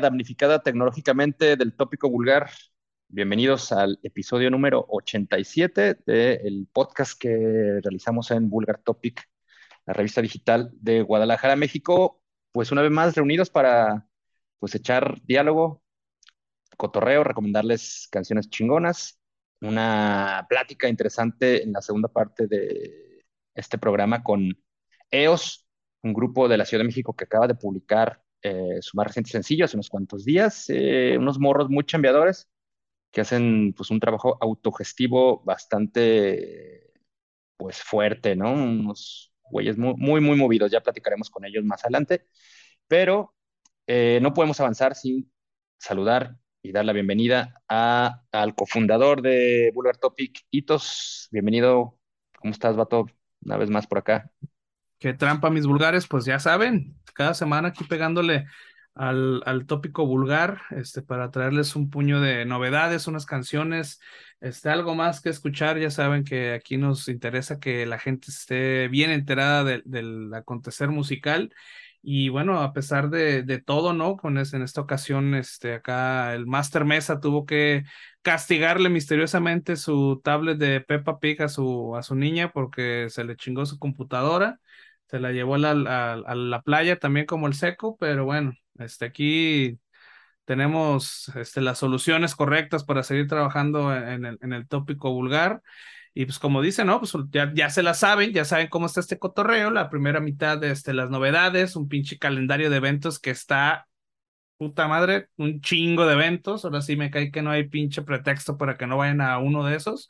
Damnificada tecnológicamente del tópico vulgar, bienvenidos al episodio número 87 del podcast que realizamos en Vulgar Topic, la revista digital de Guadalajara, México. Pues una vez más reunidos para pues echar diálogo, cotorreo, recomendarles canciones chingonas, una plática interesante en la segunda parte de este programa con EOS, un grupo de la Ciudad de México que acaba de publicar eh, su más reciente sencillo hace unos cuantos días, eh, unos morros muy chambeadores que hacen pues un trabajo autogestivo bastante pues fuerte, ¿no? Unos güeyes muy, muy, muy movidos, ya platicaremos con ellos más adelante, pero eh, no podemos avanzar sin saludar y dar la bienvenida a, al cofundador de Boulevard Topic, Itos. Bienvenido, ¿cómo estás, Vato? Una vez más por acá. Trampa, mis vulgares, pues ya saben, cada semana aquí pegándole al, al tópico vulgar, este, para traerles un puño de novedades, unas canciones, este, algo más que escuchar. Ya saben que aquí nos interesa que la gente esté bien enterada del acontecer musical. Y bueno, a pesar de, de todo, ¿no? Con en esta ocasión, este, acá el Master Mesa tuvo que castigarle misteriosamente su tablet de Peppa Pig a su, a su niña porque se le chingó su computadora se la llevó a la, playa también como el seco, pero bueno, este, aquí tenemos este, las soluciones correctas para seguir trabajando en el, en el tópico vulgar. Y pues como dice, ¿no? Pues ya, ya, se la saben, ya saben cómo está este cotorreo, la primera mitad de este, las novedades, un pinche calendario de eventos que está, puta madre, un chingo de eventos, ahora sí me cae que no hay pinche pretexto para que no vayan a uno de esos.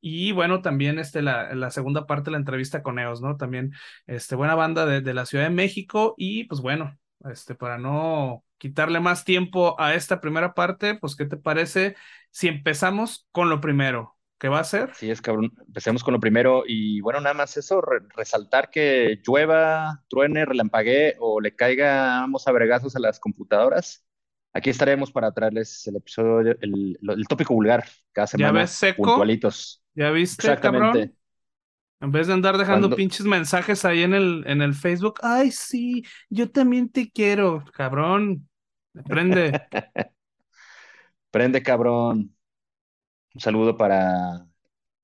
Y bueno, también este, la, la, segunda parte de la entrevista con EOS, ¿no? También, este, buena banda de, de, la Ciudad de México. Y pues bueno, este, para no quitarle más tiempo a esta primera parte, pues, ¿qué te parece si empezamos con lo primero? ¿Qué va a ser? Sí, es cabrón. Empecemos con lo primero. Y bueno, nada más eso, resaltar que llueva, truene, relampaguee o le caigamos a bregazos a las computadoras. Aquí estaremos para traerles el episodio, el, el, tópico vulgar cada semana. ¿Ya ves seco? Puntualitos. ¿Ya viste, cabrón? En vez de andar dejando pinches mensajes ahí en el, en el Facebook, ay, sí, yo también te quiero, cabrón. Prende. Prende, cabrón. Un saludo para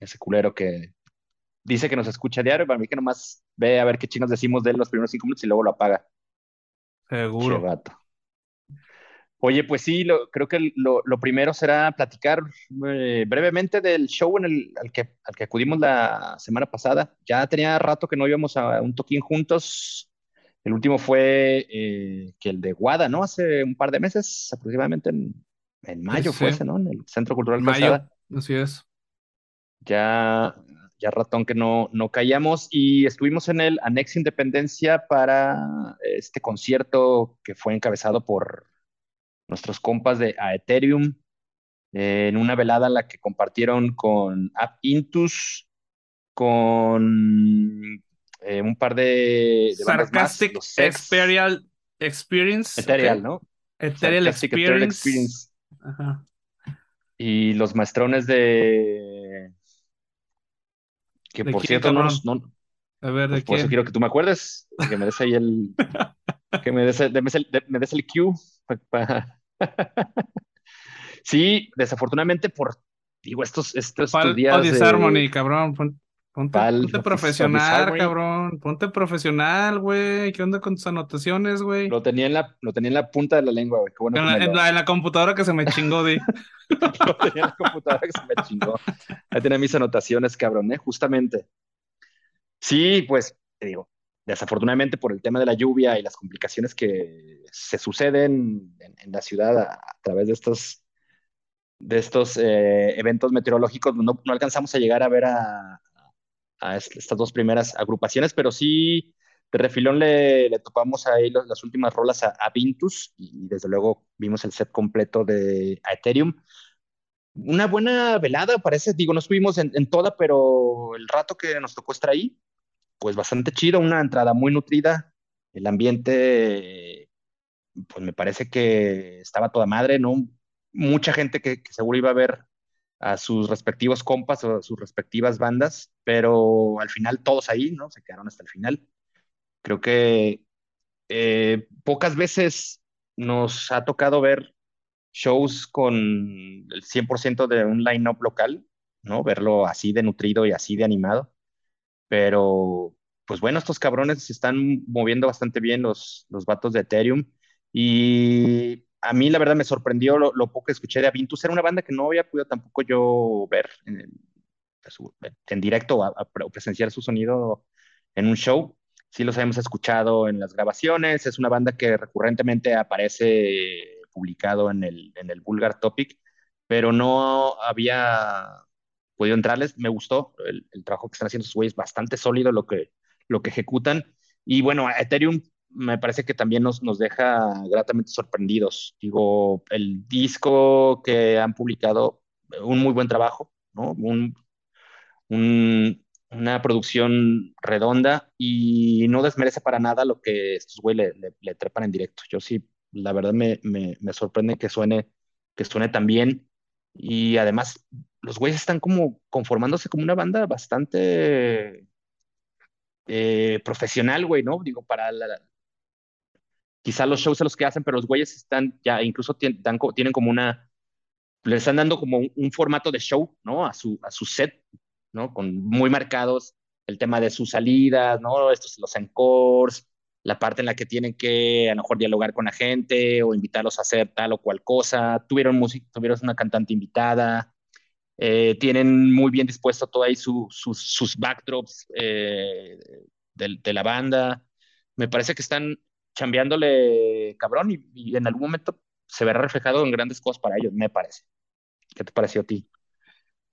ese culero que dice que nos escucha diario, para mí que nomás ve a ver qué chinos decimos de él los primeros cinco minutos y luego lo apaga. Seguro. Oye, pues sí, lo, creo que lo, primero será platicar eh, brevemente del show en el, al, que, al que acudimos la semana pasada. Ya tenía rato que no íbamos a un toquín juntos. El último fue eh, que el de Guada, ¿no? Hace un par de meses, aproximadamente en, en mayo fue ese, ¿no? En el Centro Cultural Mayo, así es. Ya, ya ratón que no, no caíamos y estuvimos en el Anex Independencia para este concierto que fue encabezado por nuestros compas de Ethereum, eh, en una velada en la que compartieron con App Intus, con eh, un par de, Sarcastic más, Experience. Ethereal, ¿no? Ethereal Experience. Ajá. Y los maestrones de. Que por cierto, no, no, A ver, ¿de pues por eso quiero que tú me acuerdes, que me des ahí el. que me des, el, me des el cue sí, desafortunadamente por, digo, estos, estos, días... Disharmony, cabrón, ponte, profesional, cabrón, ponte profesional, güey, ¿qué onda con tus anotaciones, güey? Lo tenía en la, lo tenía en la punta de la lengua, güey, en, la, computadora que se me chingó, di. lo tenía en la computadora que se me chingó. Ahí tenía mis anotaciones, cabrón, ¿eh? Justamente. Sí, pues, te digo, desafortunadamente por el tema de la lluvia y las complicaciones que se suceden en, la ciudad a, través de estos, de estos eh, eventos meteorológicos, no, alcanzamos a llegar a ver a, estas dos primeras agrupaciones, pero sí de refilón le, topamos ahí las últimas rolas a, Vintus y, desde luego vimos el set completo de Ethereum. Una buena velada, parece, digo, no estuvimos en toda, pero el rato que nos tocó estar ahí, pues bastante chido, una entrada muy nutrida, el ambiente, pues me parece que estaba toda madre, ¿no? Mucha gente que, seguro iba a ver a sus respectivos compas o a sus respectivas bandas, pero al final todos ahí, ¿no? Se quedaron hasta el final. Creo que eh, pocas veces nos ha tocado ver shows con el 100% de un line-up local, ¿no? Verlo así de nutrido y así de animado. Pero, pues bueno, estos cabrones se están moviendo bastante bien los, los vatos de Ethereum. Y a mí, la verdad, me sorprendió lo, poco que escuché de Avintus. Era una banda que no había podido tampoco yo ver en, directo o presenciar su sonido en un show. Sí los habíamos escuchado en las grabaciones. Es una banda que recurrentemente aparece publicado en el, en el Vulgar Topic, pero no había podido entrarles. Me gustó el, trabajo que están haciendo sus güeyes, bastante sólido lo que, lo que ejecutan. Y bueno, Ethereum me parece que también nos, nos deja gratamente sorprendidos. Digo, el disco que han publicado, un muy buen trabajo, ¿no? Un, una producción redonda y no desmerece para nada lo que estos güeyes le, trepan en directo. Yo sí, la verdad me, me, me sorprende que suene, que suene tan bien y además los güeyes están como conformándose como una banda bastante eh, profesional, güey, ¿no? Digo, para la, quizá los shows a los que hacen, pero los güeyes están ya, incluso tienen, como una, le están dando como un, formato de show, ¿no? A su, a su set, ¿no? Con muy marcados el tema de sus salidas, ¿no? Estos, los encores, la parte en la que tienen que a lo mejor dialogar con la gente o invitarlos a hacer tal o cual cosa. Tuvieron música, tuvieron una cantante invitada, eh, tienen muy bien dispuesto todo ahí sus, sus backdrops eh, de, la banda. Me parece que están chambeándole cabrón y, en algún momento se verá reflejado en grandes cosas para ellos, me parece. ¿Qué te pareció a ti?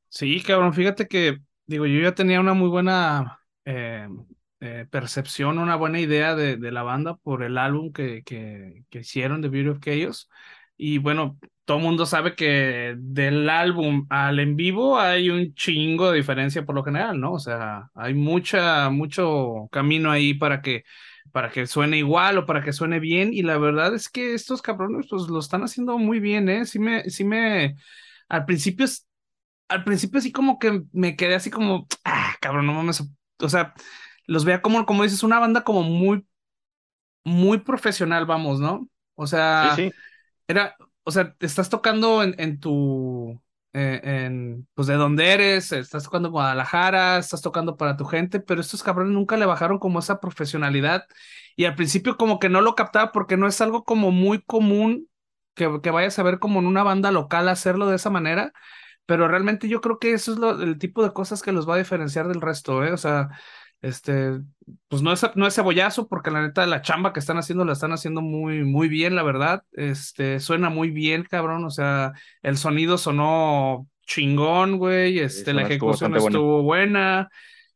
Sí, cabrón, fíjate que, digo, yo ya tenía una muy buena eh, percepción, una buena idea de, de, la banda por el álbum que, que, que hicieron de Beauty of Chaos. Y bueno, todo el mundo sabe que del álbum al en vivo hay un chingo de diferencia por lo general, ¿no? O sea, hay mucha, mucho camino ahí para que, para que suene igual o para que suene bien. Y la verdad es que estos cabrones, pues lo están haciendo muy bien, ¿eh? Sí me, sí me, al principio, al principio sí como que me quedé así como, ah, cabrón, no mames. O sea, los veía como, como dices, una banda como muy, muy profesional, vamos, ¿no? O sea, sí, sí. Era, o sea, estás tocando en, en tu, eh, en, pues de dónde eres, estás tocando en Guadalajara, estás tocando para tu gente, pero estos cabrones nunca le bajaron como esa profesionalidad y al principio como que no lo captaba porque no es algo como muy común que, que vayas a ver como en una banda local hacerlo de esa manera, pero realmente yo creo que eso es el tipo de cosas que los va a diferenciar del resto, ¿eh? O sea, este, pues no es, no es cebollazo, porque la neta la chamba que están haciendo la están haciendo muy, muy bien, la verdad. Este, suena muy bien, cabrón. O sea, el sonido sonó chingón, güey. Este, la ejecución estuvo, buena.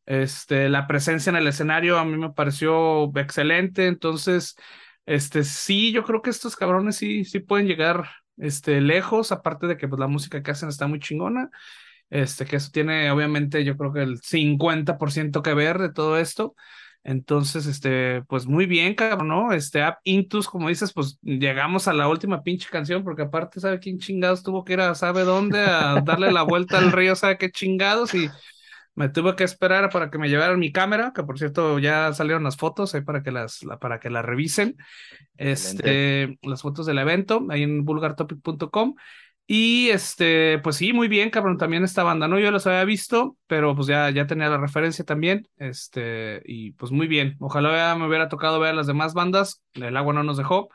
Este, la presencia en el escenario a mí me pareció excelente. Entonces, este, sí, yo creo que estos cabrones sí, sí pueden llegar, este, lejos, aparte de que pues la música que hacen está muy chingona. Este, que eso tiene obviamente yo creo que el 50% que ver de todo esto. Entonces, este, pues muy bien, cabrón, ¿no? Este, App Intus, como dices, pues llegamos a la última pinche canción, porque aparte, ¿sabe quién chingados tuvo que ir a sabe dónde a darle la vuelta al río, ¿sabe qué chingados? Y me tuve que esperar para que me llevaran mi cámara, que por cierto ya salieron las fotos ahí para que las, para que las revisen. Este, las fotos del evento ahí en vulgartopic.com. Y este, pues sí, muy bien, cabrón, también esta banda, ¿no? Yo los había visto, pero pues ya, ya tenía la referencia también, este, y pues muy bien. Ojalá me hubiera tocado ver las demás bandas, el agua no nos dejó,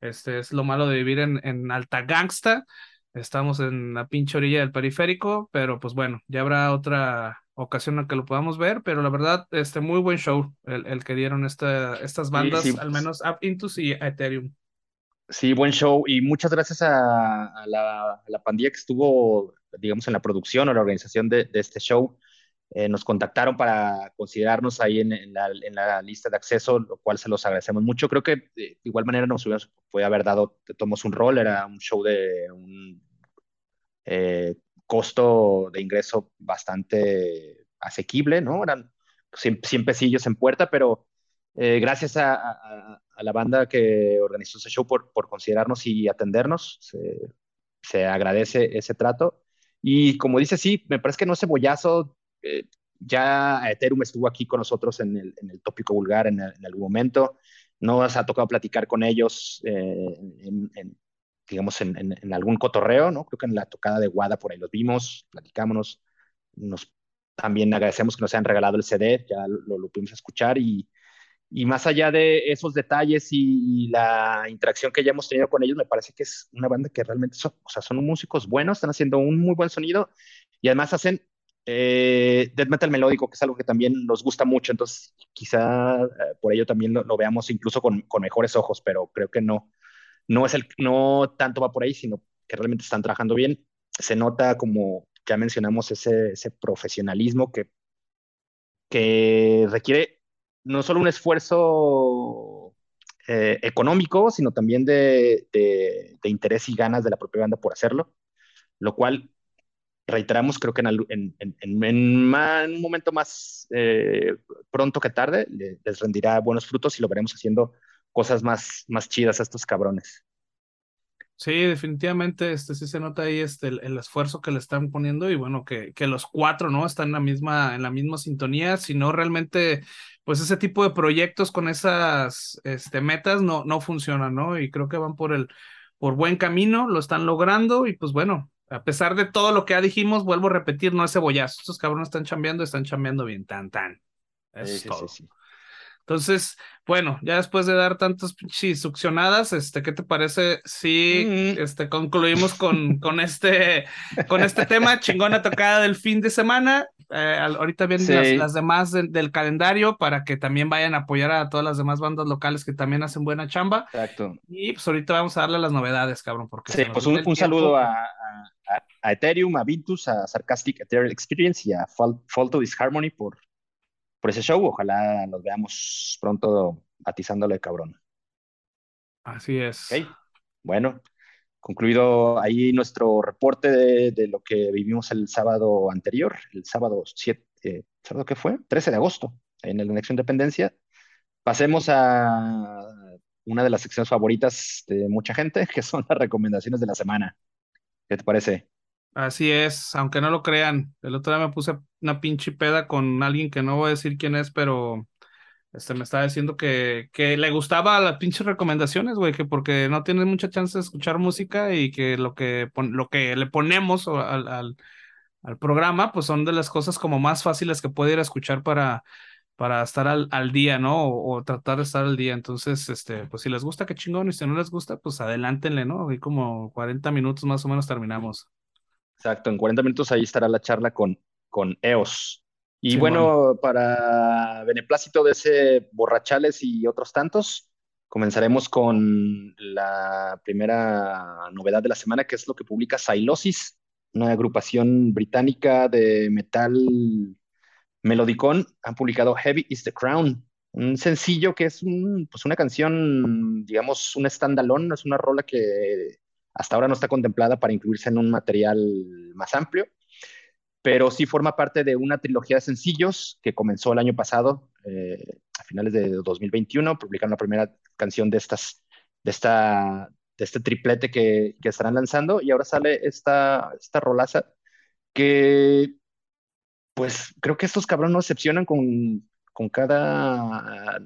este es lo malo de vivir en, en Alta Gangsta, estamos en la pinche orilla del periférico, pero pues bueno, ya habrá otra ocasión en que lo podamos ver, pero la verdad, este, muy buen show el, el que dieron esta, estas bandas, al menos Up Intus y Ethereum. Sí, buen show y muchas gracias a, la, pandilla que estuvo, digamos, en la producción o la organización de, este show. Eh, nos contactaron para considerarnos ahí en, la, lista de acceso, lo cual se los agradecemos mucho. Creo que de igual manera nos hubiéramos, puede haber dado, tomamos un rol, era un show de un eh, costo de ingreso bastante asequible, ¿no? Eran 100, 100 pesillos en puerta, pero eh, gracias a, la banda que organizó ese show por, por considerarnos y atendernos. Se, agradece ese trato. Y como dice, sí, me parece que no cebollazo. Eh, ya Ethereum estuvo aquí con nosotros en el, tópico vulgar en, algún momento. no has ha tocado platicar con ellos eh, en, digamos, en, algún cotorreo, ¿no? Creo que en la tocada de Guada por ahí los vimos, platicámonos, nos también agradecemos que nos hayan regalado el CD, ya lo, lo pudimos escuchar y, y más allá de esos detalles y, la interacción que ya hemos tenido con ellos, me parece que es una banda que realmente son, o sea, son músicos buenos, están haciendo un muy buen sonido y además hacen eh, death metal melódico, que es algo que también nos gusta mucho, entonces quizá eh, por ello también lo, veamos incluso con, con, mejores ojos, pero creo que no, no es el, no tanto va por ahí, sino que realmente están trabajando bien. Se nota como ya mencionamos ese, ese profesionalismo que, que requiere no solo un esfuerzo eh, económico, sino también de, interés y ganas de la propia banda por hacerlo, lo cual, reiteramos, creo que en, un momento más eh, pronto que tarde les rendirá buenos frutos y lo veremos haciendo cosas más, más chidas a estos cabrones. Sí, definitivamente, este sí se nota ahí este, el, esfuerzo que le están poniendo y bueno, que, que los cuatro, ¿no? Están en la misma, en la misma sintonía, si no realmente, pues ese tipo de proyectos con esas este, metas no, no funcionan, ¿no? Y creo que van por el, por buen camino, lo están logrando y pues bueno, a pesar de todo lo que ya dijimos, vuelvo a repetir, no es cebollazo, estos cabrones están chambeando, están chambeando bien, tan, tan. Eso es todo. Sí, entonces, bueno, ya después de dar tantas succionadas, este, ¿qué te parece si mm. este, concluimos con, con, este, con este tema chingona tocada del fin de semana? Eh, ahorita vienen las, demás del calendario para que también vayan a apoyar a todas las demás bandas locales que también hacen buena chamba. Exacto. Y pues ahorita vamos a darle las novedades, cabrón. Porque sí, pues un, saludo a, a, Ethereum, a Vintus, a Sarcastic Ethereal Experience y a Fall to Disharmony por por ese show. Ojalá nos veamos pronto atizándole cabrón. Así es. Bueno, concluido ahí nuestro reporte de, lo que vivimos el sábado anterior, el sábado 7, eh, ¿sábado qué fue? 13 de agosto, en la Elección Independencia. Pasemos a una de las secciones favoritas de mucha gente, que son las recomendaciones de la semana. ¿Qué te parece? Así es, aunque no lo crean. El otro día me puse una pinche peda con alguien que no voy a decir quién es, pero este me estaba diciendo que, que le gustaba las pinches recomendaciones, güey, que porque no tiene mucha chance de escuchar música y que lo que, lo que le ponemos al, al, programa, pues son de las cosas como más fáciles que puede ir a escuchar para, para estar al, al día, ¿no? O, tratar de estar al día. Entonces, este, pues si les gusta, qué chingón, y si no les gusta, pues adelántenle, ¿no? Ahí como 40 minutos más o menos terminamos. Exacto, en 40 minutos ahí estará la charla con, con EOS. Y bueno, para beneplácito de ese Borrachales y otros tantos, comenzaremos con la primera novedad de la semana, que es lo que publica Silosis, una agrupación británica de metal melodicón. Han publicado Heavy is the Crown, un sencillo que es pues una canción, digamos, un standalone, es una rola que hasta ahora no está contemplada para incluirse en un material más amplio, pero sí forma parte de una trilogía de sencillos que comenzó el año pasado, eh, a finales de 2021, publicaron la primera canción de estas, de esta, de este triplete que, que estarán lanzando y ahora sale esta, esta rolaza que, pues creo que estos cabrones no excepcionan con, con cada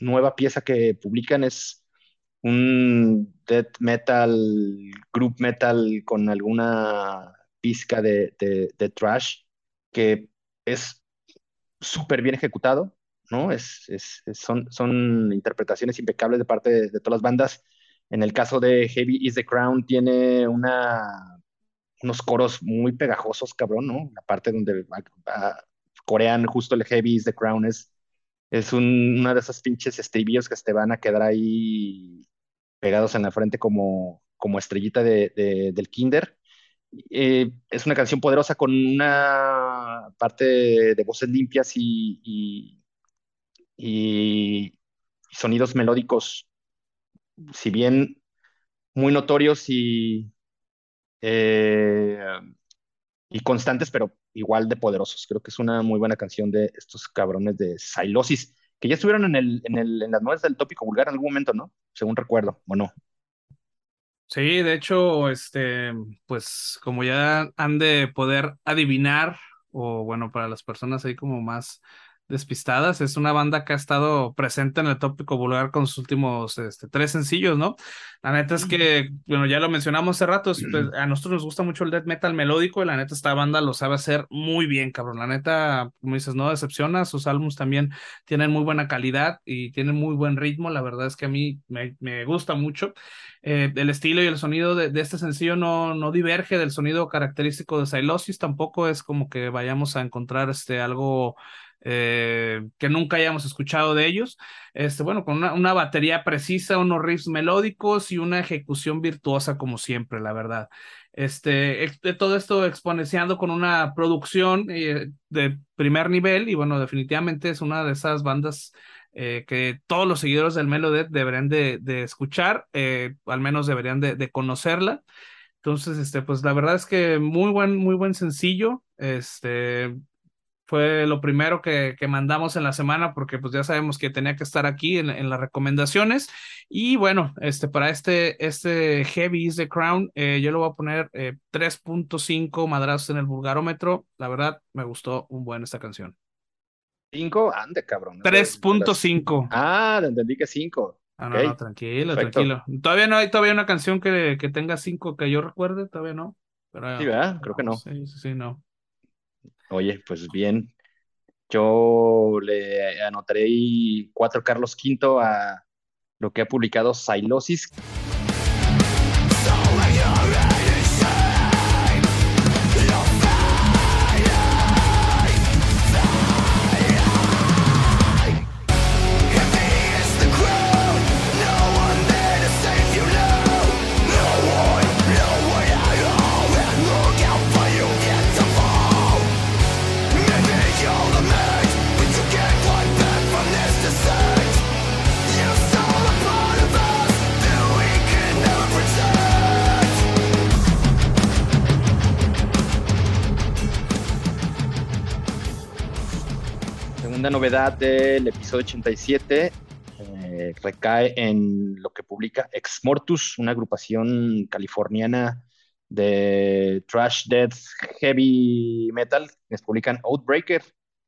nueva pieza que publican, es un death metal, group metal con alguna pizca de, de, trash que es súper bien ejecutado, ¿no? Es, es, son, son interpretaciones impecables de parte de, todas las bandas. En el caso de Heavy is the Crown tiene una, unos coros muy pegajosos, cabrón, ¿no? La parte donde corean justo el Heavy is the Crown es es una de esas pinches estribillos que te van a quedar ahí pegados en la frente como, como estrellita de, del kinder. Eh, es una canción poderosa con una parte de, voces limpias y, y, sonidos melódicos, si bien muy notorios y, eh, y constantes, pero igual de poderosos. Creo que es una muy buena canción de estos cabrones de Silosis, que ya estuvieron en, el, en, el, en las nuevas del tópico vulgar en algún momento, ¿no? Según recuerdo, ¿o no? Sí, de hecho, este, pues como ya han de poder adivinar, o bueno, para las personas ahí como más despistadas. Es una banda que ha estado presente en el tópico vulgar con sus últimos este, tres sencillos, ¿no? La neta es que, bueno, ya lo mencionamos hace rato, pues, a nosotros nos gusta mucho el death metal melódico y la neta esta banda lo sabe hacer muy bien, cabrón. La neta, como dices, no decepciona, sus álbumes también tienen muy buena calidad y tienen muy buen ritmo. La verdad es que a mí me, me gusta mucho. Eh, el estilo y el sonido de, de, este sencillo no, no diverge del sonido característico de Silosis, tampoco es como que vayamos a encontrar este, algo eh, que nunca hayamos escuchado de ellos. Este, bueno, con una, una, batería precisa, unos riffs melódicos y una ejecución virtuosa como siempre, la verdad. Este, todo esto exponenciando con una producción eh, de primer nivel y bueno, definitivamente es una de esas bandas eh, que todos los seguidores del Melodet deberían de, de escuchar, al menos deberían de, de, conocerla. Entonces, este, pues la verdad es que muy buen, muy buen sencillo. Este, fue lo primero que, que, mandamos en la semana porque pues ya sabemos que tenía que estar aquí en, en las recomendaciones y bueno, este para este, este Heavy is the Crown eh, yo le voy a poner eh, 3.5 madrazos en el vulgarómetro, la verdad me gustó un buen esta canción. 5, ande cabrón. 3.5. Ah, entendí que 5. Ah, no, okay. no, tranquilo, Perfecto. tranquilo. Todavía no hay todavía una canción que, que tenga 5 que yo recuerde, todavía no. Pero, sí, ¿verdad? Creo que no. Sí, sí, sí, no. Oye, pues bien. Yo le anotaré cuatro Carlos V a lo que ha publicado Silosis. Novedad del episodio 87 eh, recae en lo que publica Ex Mortus, una agrupación californiana de trash death heavy metal. Les publican Outbreaker,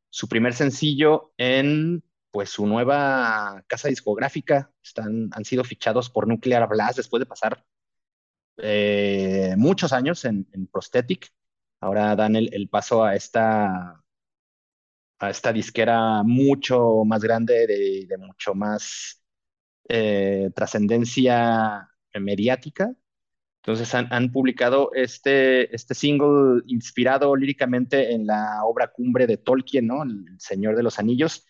su primer sencillo en pues su nueva casa discográfica. Están, han sido fichados por Nuclear Blast después de pasar eh, muchos años en, Prosthetic. Ahora dan el paso a esta a esta disquera mucho más grande, de, de mucho más eh, trascendencia mediática. Entonces han, han, publicado este, este single inspirado líricamente en la obra cumbre de Tolkien, ¿no? El Señor de los Anillos.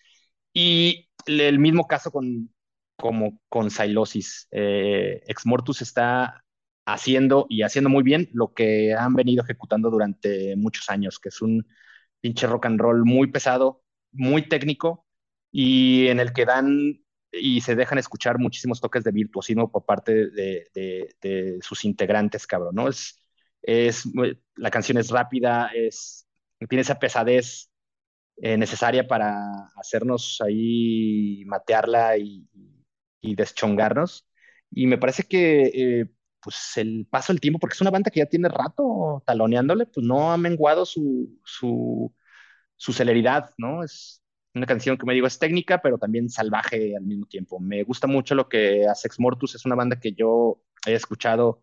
Y el mismo caso con, como con Silosis. Eh, Ex Mortus está haciendo y haciendo muy bien lo que han venido ejecutando durante muchos años, que es un pinche rock and roll muy pesado, muy técnico y en el que dan y se dejan escuchar muchísimos toques de virtuosismo por parte de, sus integrantes, cabrón, ¿no? Es, es, la canción es rápida, es, tiene esa pesadez eh, necesaria para hacernos ahí matearla y, y deschongarnos. Y me parece que eh, pues el paso del tiempo, porque es una banda que ya tiene rato taloneándole, pues no ha menguado su, su, su celeridad, ¿no? Es una canción que me digo es técnica, pero también salvaje al mismo tiempo. Me gusta mucho lo que hace Ex Mortus, es una banda que yo he escuchado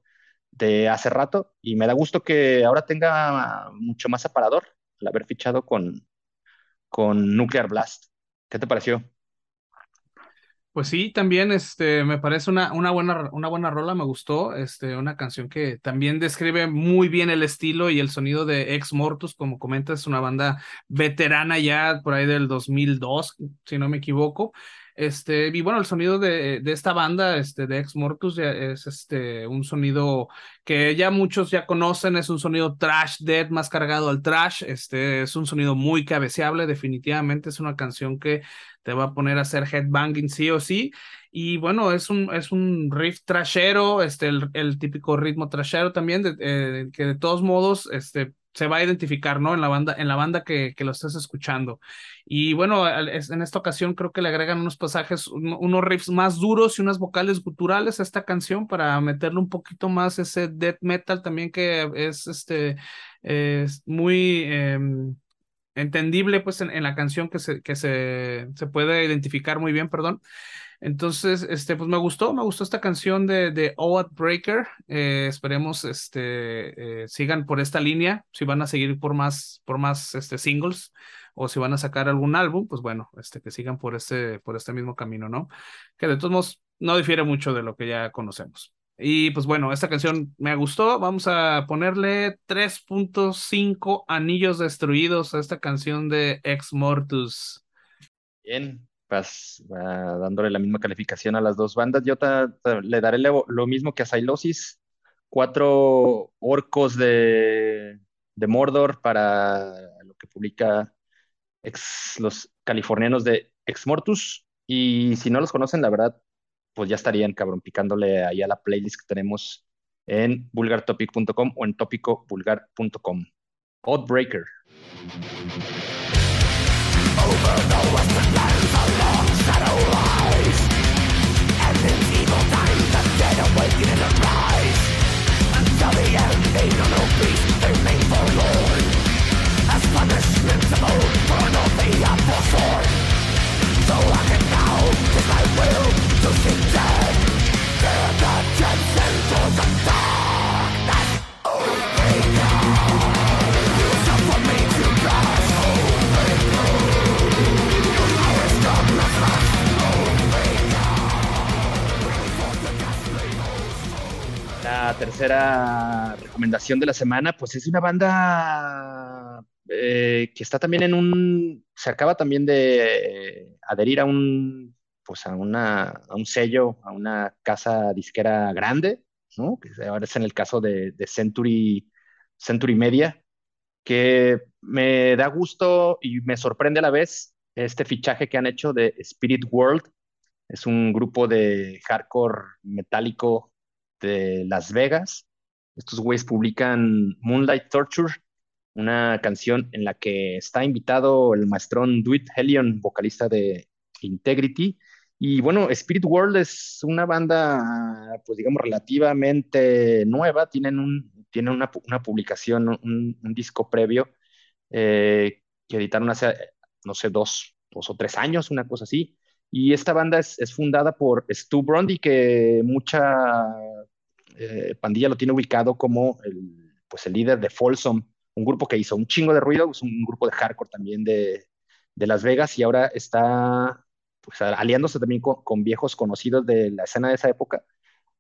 de hace rato y me da gusto que ahora tenga mucho más aparador al haber fichado con, con Nuclear Blast. ¿Qué te pareció? Pues sí, también este, me parece una, una, buena, una buena rola, me gustó, este, una canción que también describe muy bien el estilo y el sonido de Ex Mortus, como comentas, una banda veterana ya por ahí del 2002, si no me equivoco. Este, y bueno, el sonido de, de esta banda, este, de Ex Mortus, es este, un sonido que ya muchos ya conocen, es un sonido trash dead, más cargado al trash, este, es un sonido muy cabeceable, definitivamente es una canción que te va a poner a hacer headbanging sí o sí. Y bueno, es un, es un riff trashero, este, el, el típico ritmo trashero también, eh, que de todos modos este, se va a identificar, ¿no? En la banda, en la banda que, que lo estés escuchando. Y bueno, en esta ocasión creo que le agregan unos pasajes, unos riffs más duros y unas vocales guturales a esta canción para meterle un poquito más ese death metal también que es este, es muy... Eh, entendible pues en, la canción que se, que se, se puede identificar muy bien, perdón. Entonces, este, pues me gustó, me gustó esta canción de, de Oat Breaker. Eh, esperemos, este, eh, sigan por esta línea. Si van a seguir por más, por más, este, singles o si van a sacar algún álbum, pues bueno, este, que sigan por este, por este mismo camino, ¿no? Que de todos modos no difiere mucho de lo que ya conocemos. Y pues bueno, esta canción me gustó. Vamos a ponerle 3.5 anillos destruidos a esta canción de Ex Mortus. Bien, vas dándole la misma calificación a las dos bandas. Yo le daré lo mismo que a Silosis. Cuatro orcos de, de Mordor para lo que publica los californianos de Ex Mortus. Y si no los conocen, la verdad, pues ya estarían, cabrón, picándole ahí a la playlist que tenemos en vulgartopic.com o en topicovulgar.com. Outbreaker. Over and Until the end they know no peace, they remain forlorn As of old burn of the apple sword So I can now, will to Tear the into the La tercera recomendación de la semana, pues es una banda eh, que está también en un, se acaba también de adherir a un, pues a una, a un sello, a una casa disquera grande, ¿no? Que ahora es en el caso de, de Century, Century Media, que me da gusto y me sorprende a la vez este fichaje que han hecho de Spirit World. Es un grupo de hardcore metálico de Las Vegas. Estos güeyes publican Moonlight Torture, una canción en la que está invitado el maestrón Dwight Helion, vocalista de Integrity. Y bueno, Spirit World es una banda, pues digamos, relativamente nueva. Tienen, un, tienen una, publicación, un, disco previo eh, que editaron hace, no sé, dos, dos o tres años, una cosa así. Y esta banda es, fundada por Stu Brundy, que mucha eh, pandilla lo tiene ubicado como el, pues el líder de Folsom, un grupo que hizo un chingo de ruido, es un grupo de hardcore también de, Las Vegas y ahora está pues, aliándose también con, viejos conocidos de la escena de esa época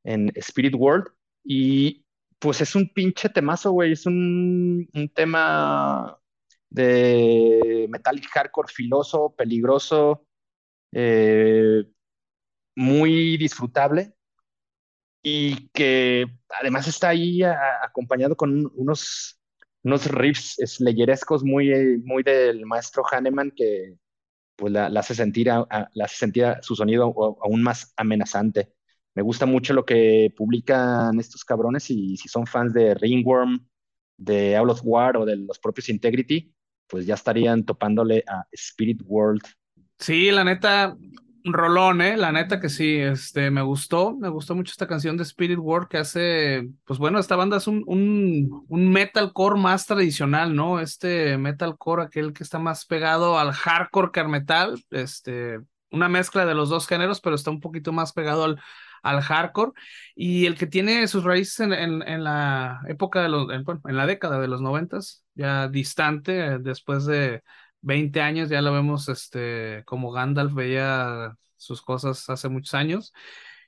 en Spirit World. Y pues es un pinche temazo, güey, es un, un tema de metallic hardcore filoso, peligroso, eh, muy disfrutable y que además está ahí acompañado con unos, unos riffs slayerescos muy, muy del maestro Hanneman que pues la, hace sentir, la hace sentir su sonido aún más amenazante. Me gusta mucho lo que publican estos cabrones y si son fans de Ringworm, de Out of War o de los propios Integrity, pues ya estarían topándole a Spirit World. Sí, la neta, rolón, ¿eh? La neta que sí, este, me gustó, me gustó mucho esta canción de Spirit World que hace, pues bueno, esta banda es un, un, un metalcore más tradicional, ¿no? Este metalcore, aquel que está más pegado al hardcore que al metal, este, una mezcla de los dos géneros, pero está un poquito más pegado al, al hardcore y el que tiene sus raíces en, en, la época de los, en, bueno, en la década de los noventas, ya distante, eh, después de 20 años, ya lo vemos este, como Gandalf veía sus cosas hace muchos años.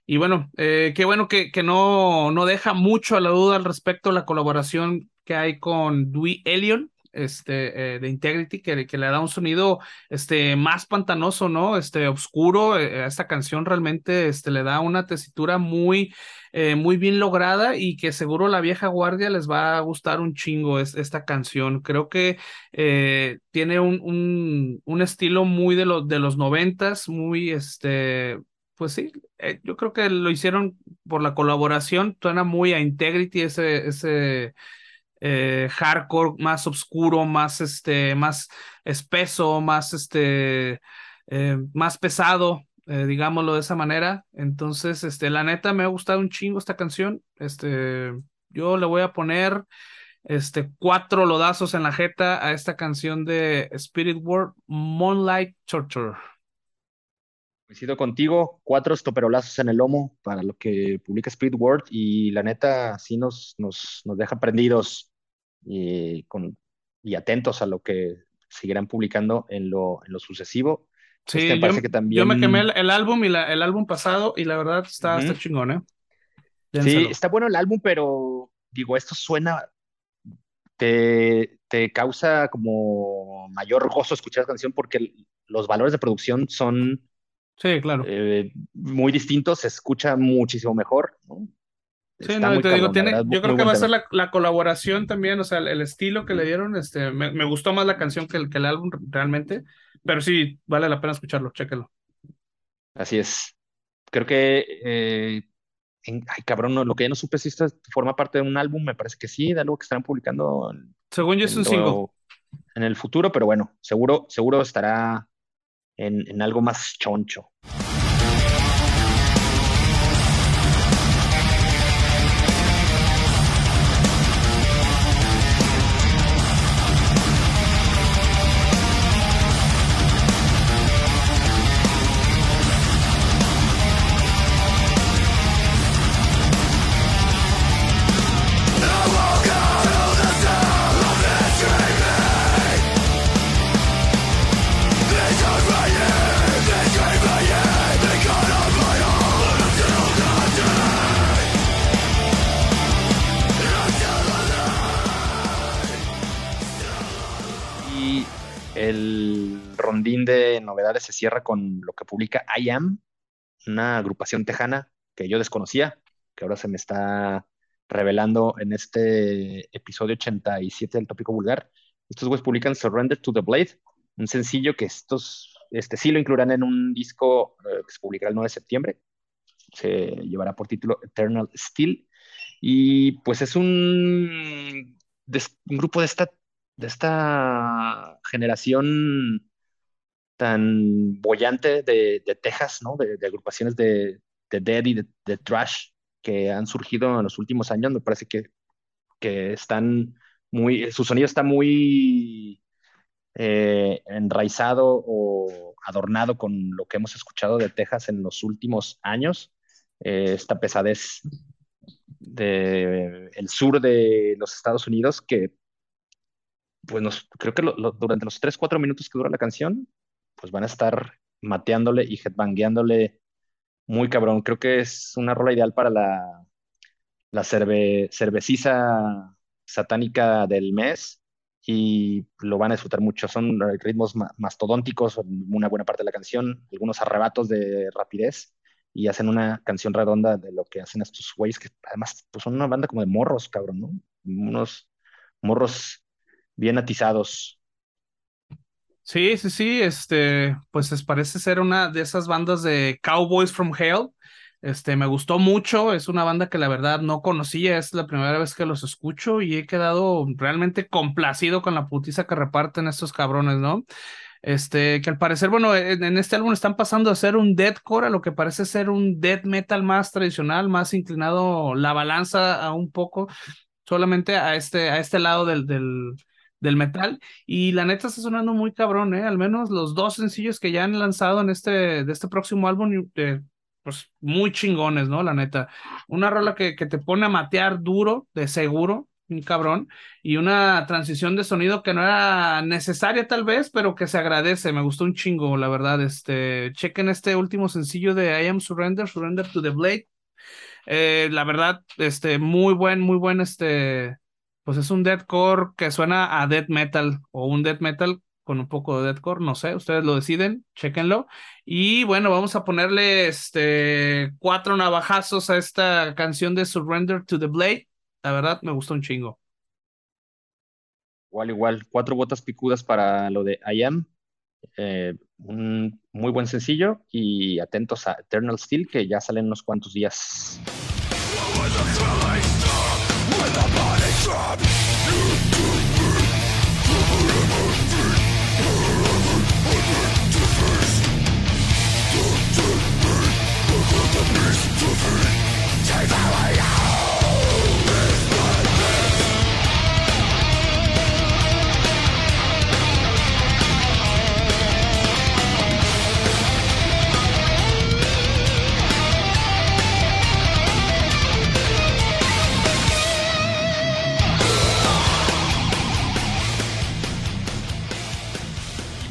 Y bueno, eh, qué bueno que, que no, no deja mucho a la duda al respecto la colaboración que hay con Dewey Elion, este, eh, de Integrity, que, que, le da un sonido este, más pantanoso, ¿no? Este, oscuro. Eh, esta canción realmente este, le da una tesitura muy, eh, muy bien lograda y que seguro la vieja guardia les va a gustar un chingo esta canción. Creo que tiene un, un, un, estilo muy de, los de los noventas, muy, este, pues sí, yo creo que lo hicieron por la colaboración, suena muy a Integrity ese, ese eh, hardcore, más oscuro, más, este, más espeso, más, este, eh, más pesado, eh, digámoslo de esa manera. Entonces, este, la neta me ha gustado un chingo esta canción. Este, yo le voy a poner este, cuatro lodazos en la jeta a esta canción de Spirit World, Moonlight Torture. Coincido contigo, cuatro estoperolazos en el lomo para lo que publica Spirit World y la neta sí nos, nos, nos deja prendidos y, con, y atentos a lo que seguirán publicando en lo, en lo sucesivo. Sí, este me parece yo, que también... yo me quemé el, álbum y la, el álbum pasado y la verdad está, está chingón, ¿eh? Sí, está bueno el álbum, pero digo, esto suena, te, te causa como mayor gozo escuchar la canción porque los valores de producción son Sí, claro. Eh, muy distintos, se escucha muchísimo mejor. ¿no? Sí, no, te digo, tiene, yo creo que va a ser la, la, colaboración también, o sea, el, el estilo que le dieron, este, me, me, gustó más la canción que el, que el álbum realmente, pero sí, vale la pena escucharlo, chéquelo. Así es. Creo que, eh, en, ay cabrón, no, lo que ya no supe si esto forma parte de un álbum, me parece que sí, de algo que estarán publicando. Según yo es un single. En el futuro, pero bueno, seguro, seguro estará en, en algo más choncho. De novedades se cierra con lo que publica I Am, una agrupación tejana que yo desconocía, que ahora se me está revelando en este episodio 87 del tópico vulgar. Estos güeyes publican Surrender to the Blade, un sencillo que estos, este sí lo incluirán en un disco eh, que se publicará el 9 de septiembre. Se llevará por título Eternal Steel. Y pues es un, un grupo de esta, de esta generación tan bollante de, de Texas, ¿no? De, de agrupaciones de, de Dead y de, Trash que han surgido en los últimos años. Me parece que, que están muy, su sonido está muy eh, enraizado o adornado con lo que hemos escuchado de Texas en los últimos años. Eh, esta pesadez del el sur de los Estados Unidos que pues nos, creo que lo, lo, durante los 3, 4 minutos que dura la canción pues van a estar mateándole y headbangueándole muy cabrón. Creo que es una rola ideal para la, la cerve, cerveciza satánica del mes y lo van a disfrutar mucho. Son ritmos mastodónticos, una buena parte de la canción, algunos arrebatos de rapidez y hacen una canción redonda de lo que hacen estos güeyes que además pues, son una banda como de morros, cabrón, ¿no? Unos morros bien atizados. Sí, sí, sí, este, pues es, parece ser una de esas bandas de Cowboys from Hell. Este, me gustó mucho, es una banda que la verdad no conocía, es la primera vez que los escucho y he quedado realmente complacido con la putiza que reparten estos cabrones, ¿no? Este, que al parecer, bueno, en, en este álbum están pasando a ser un deathcore a lo que parece ser un death metal más tradicional, más inclinado la balanza a un poco solamente a este, a este lado del, del, del metal. Y la neta está sonando muy cabrón, ¿eh? Al menos los dos sencillos que ya han lanzado en este, de este próximo álbum, eh, pues muy chingones, ¿no? La neta. Una rola que, que te pone a matear duro, de seguro, un cabrón, y una transición de sonido que no era necesaria tal vez, pero que se agradece, me gustó un chingo, la verdad, este, chequen este último sencillo de I Am Surrender, Surrender to the Blade, eh, la verdad, este, muy buen, muy buen, este, pues es un deathcore que suena a death metal o un death metal con un poco de deathcore, no sé, ustedes lo deciden, chéquenlo. Y bueno, vamos a ponerle este cuatro navajazos a esta canción de Surrender to the Blade. La verdad, me gustó un chingo. Igual, igual, cuatro botas picudas para lo de I Am. Eh, un muy buen sencillo y atentos a Eternal Steel que ya salen unos cuantos días.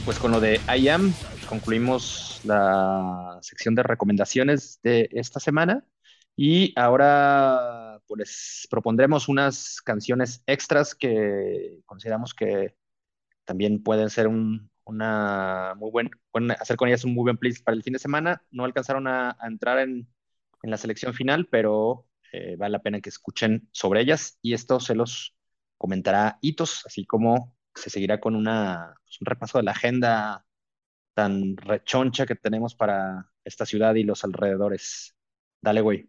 pues con lo de I Am concluimos la sección de recomendaciones de esta semana y ahora pues propondremos unas canciones extras que consideramos que también pueden ser un, una muy buen, pueden hacer con ellas un muy buen playlist para el fin de semana. No alcanzaron a, entrar en, en, la selección final, pero eh, vale la pena que escuchen sobre ellas y esto se los comentará Hitos, así como se seguirá con una, pues, un repaso de la agenda tan rechoncha que tenemos para esta ciudad y los alrededores. Dale, güey.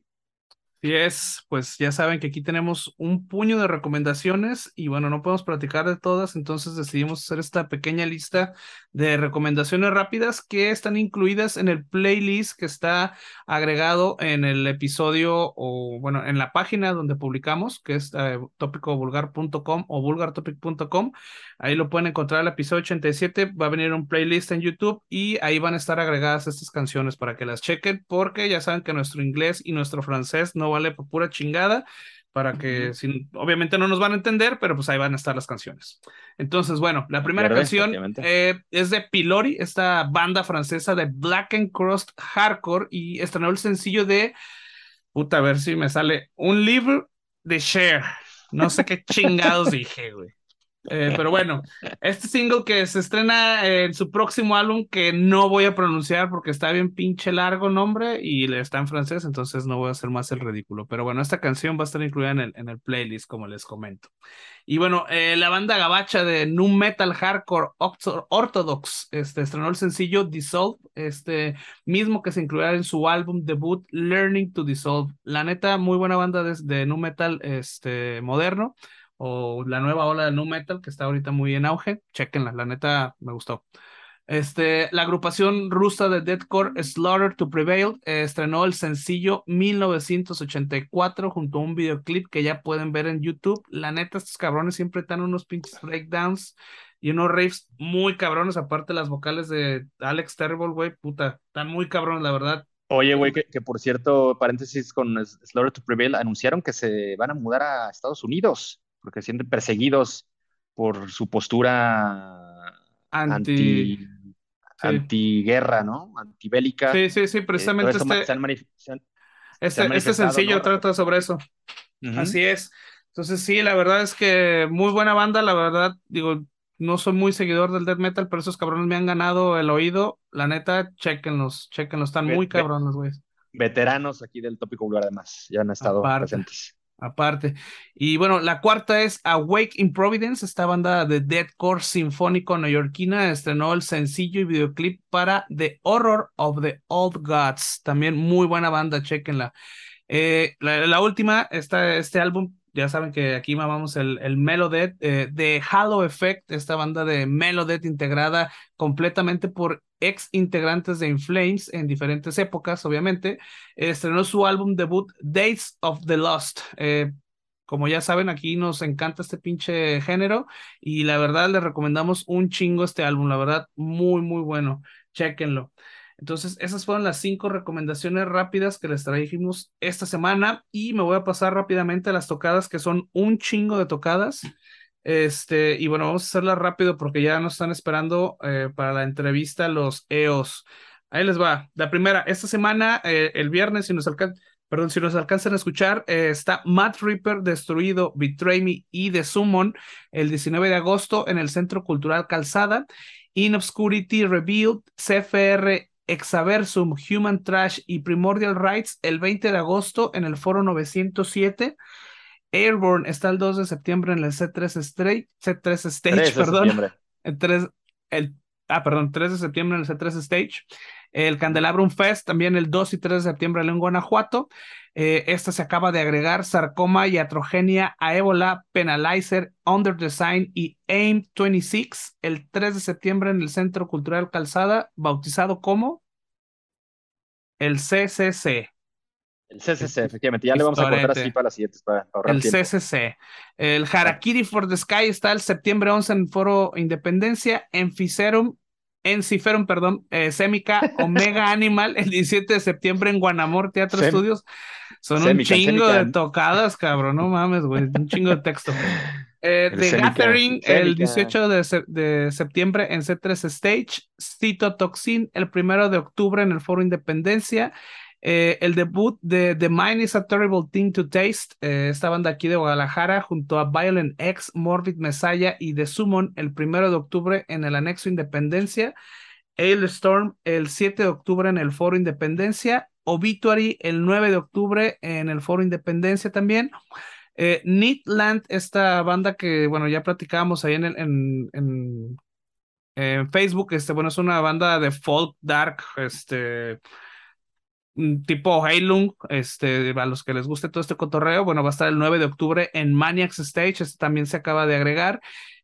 Sí es, pues ya saben que aquí tenemos un puño de recomendaciones y bueno, no podemos platicar de todas, entonces decidimos hacer esta pequeña lista de recomendaciones rápidas que están incluidas en el playlist que está agregado en el episodio o bueno, en la página donde publicamos, que es eh, tópicovulgar.com o vulgartopic.com. Ahí lo pueden encontrar el episodio 87, va a venir un playlist en YouTube y ahí van a estar agregadas estas canciones para que las chequen porque ya saben que nuestro inglés y nuestro francés no vale por pura chingada para que obviamente no nos van a entender, pero pues ahí van a estar las canciones. Entonces, bueno, la primera canción eh, es de Pilori, esta banda francesa de Black and Crust Hardcore y estrenó el sencillo de, puta, a ver si me sale, un libro de Share. No sé qué chingados dije, güey. Eh, pero bueno, este single que se estrena en su próximo álbum, que no voy a pronunciar porque está bien pinche largo nombre y está en francés, entonces no voy a hacer más el ridículo. Pero bueno, esta canción va a estar incluida en el, en el playlist, como les comento. Y bueno, eh, la banda gabacha de Nu Metal Hardcore Orthodox este, estrenó el sencillo Dissolve, este mismo que se incluirá en su álbum debut Learning to Dissolve. La neta, muy buena banda de, de Nu Metal este, moderno o la nueva ola del nu metal que está ahorita muy en auge. Chequenla, la neta me gustó. Este, la agrupación rusa de deathcore Slaughter to Prevail eh, estrenó el sencillo 1984 junto a un videoclip que ya pueden ver en YouTube. La neta, estos cabrones siempre están unos pinches breakdowns y unos raves muy cabrones, aparte las vocales de Alex Terrible, güey, puta, están muy cabrones, la verdad. Oye, güey, que, que, por cierto, paréntesis con Slaughter to Prevail, anunciaron que se van a mudar a Estados Unidos porque sienten perseguidos por su postura anti, antiguerra, ¿no? Antibélica. Sí, sí, sí, precisamente este, este, sencillo trata sobre eso. Así es. Entonces, sí, la verdad es que muy buena banda, la verdad, digo, no soy muy seguidor del death metal, pero esos cabrones me han ganado el oído. La neta, chequenlos, chequenlos, están muy cabrones, güey. Veteranos aquí del tópico vulgar, además, ya han estado presentes aparte. Y bueno, la cuarta es Awake in Providence, esta banda de deathcore sinfónico neoyorquina estrenó el sencillo y videoclip para The Horror of the Old Gods. También muy buena banda, chequenla. Eh, la, última, esta, este álbum, ya saben que aquí mamamos el, el Melodet eh, de Halo Effect, esta banda de Melodet integrada completamente por ex integrantes de Inflames en diferentes épocas, obviamente, estrenó su álbum debut Days of the Lost. Eh, como ya saben, aquí nos encanta este pinche género y la verdad les recomendamos un chingo este álbum, la verdad, muy, muy bueno. Chequenlo. Entonces, esas fueron las cinco recomendaciones rápidas que les trajimos esta semana y me voy a pasar rápidamente a las tocadas que son un chingo de tocadas. Este, y bueno, vamos a hacerla rápido porque ya nos están esperando eh, para la entrevista los EOS. Ahí les va. La primera, esta semana, eh, el viernes, si nos alcanzan, perdón, si nos alcanzan a escuchar, eh, está Matt Reaper destruido, Betray Me y The Summon el 19 de agosto en el Centro Cultural Calzada. In Obscurity Revealed, CFR Exaversum, Human Trash y Primordial Rights el 20 de agosto en el Foro 907. Airborne está el 2 de septiembre en el C3 Stage, C3 Stage, perdón. El 3, el, ah, perdón, 3 de septiembre en el C3 Stage. El Candelabrum Fest también el 2 y 3 de septiembre en Guanajuato. Eh, esta se acaba de agregar sarcoma y atrogenia a ébola, Penalizer, Under Design y AIM 26 el 3 de septiembre en el Centro Cultural Calzada, bautizado como el CCC. El CCC, efectivamente. Ya le vamos a contar así para las siguientes. Para, el CCC. El Harakiri for the Sky está el septiembre 11 en Foro Independencia. En Ficerum, en Ciferum, perdón, eh, Semica, Omega Animal, el 17 de septiembre en Guanamor Teatro Estudios. Son un chingo de tocadas, cabrón. No mames, güey. Un chingo de texto. Eh, The. Gathering el Seneca. 18 de, se- de septiembre en C3 Stage. Citotoxin el primero de octubre en el Foro Independencia. Eh, el debut de The Mind is a Terrible Thing to Taste, eh, esta banda aquí de Guadalajara, junto a Violent X, Morbid Messiah y The Summon el primero de octubre en el Anexo Independencia. Hailstorm el 7 de octubre en el Foro Independencia. Obituary el 9 de octubre en el Foro Independencia también. Eh, Neatland, esta banda que, bueno, ya platicábamos ahí en, el- en, en, en Facebook, este, bueno, es una banda de folk dark, este, tipo Heilung, este, a los que les guste todo este cotorreo, bueno, va a estar el 9 de octubre en Maniacs Stage, este también se acaba de agregar.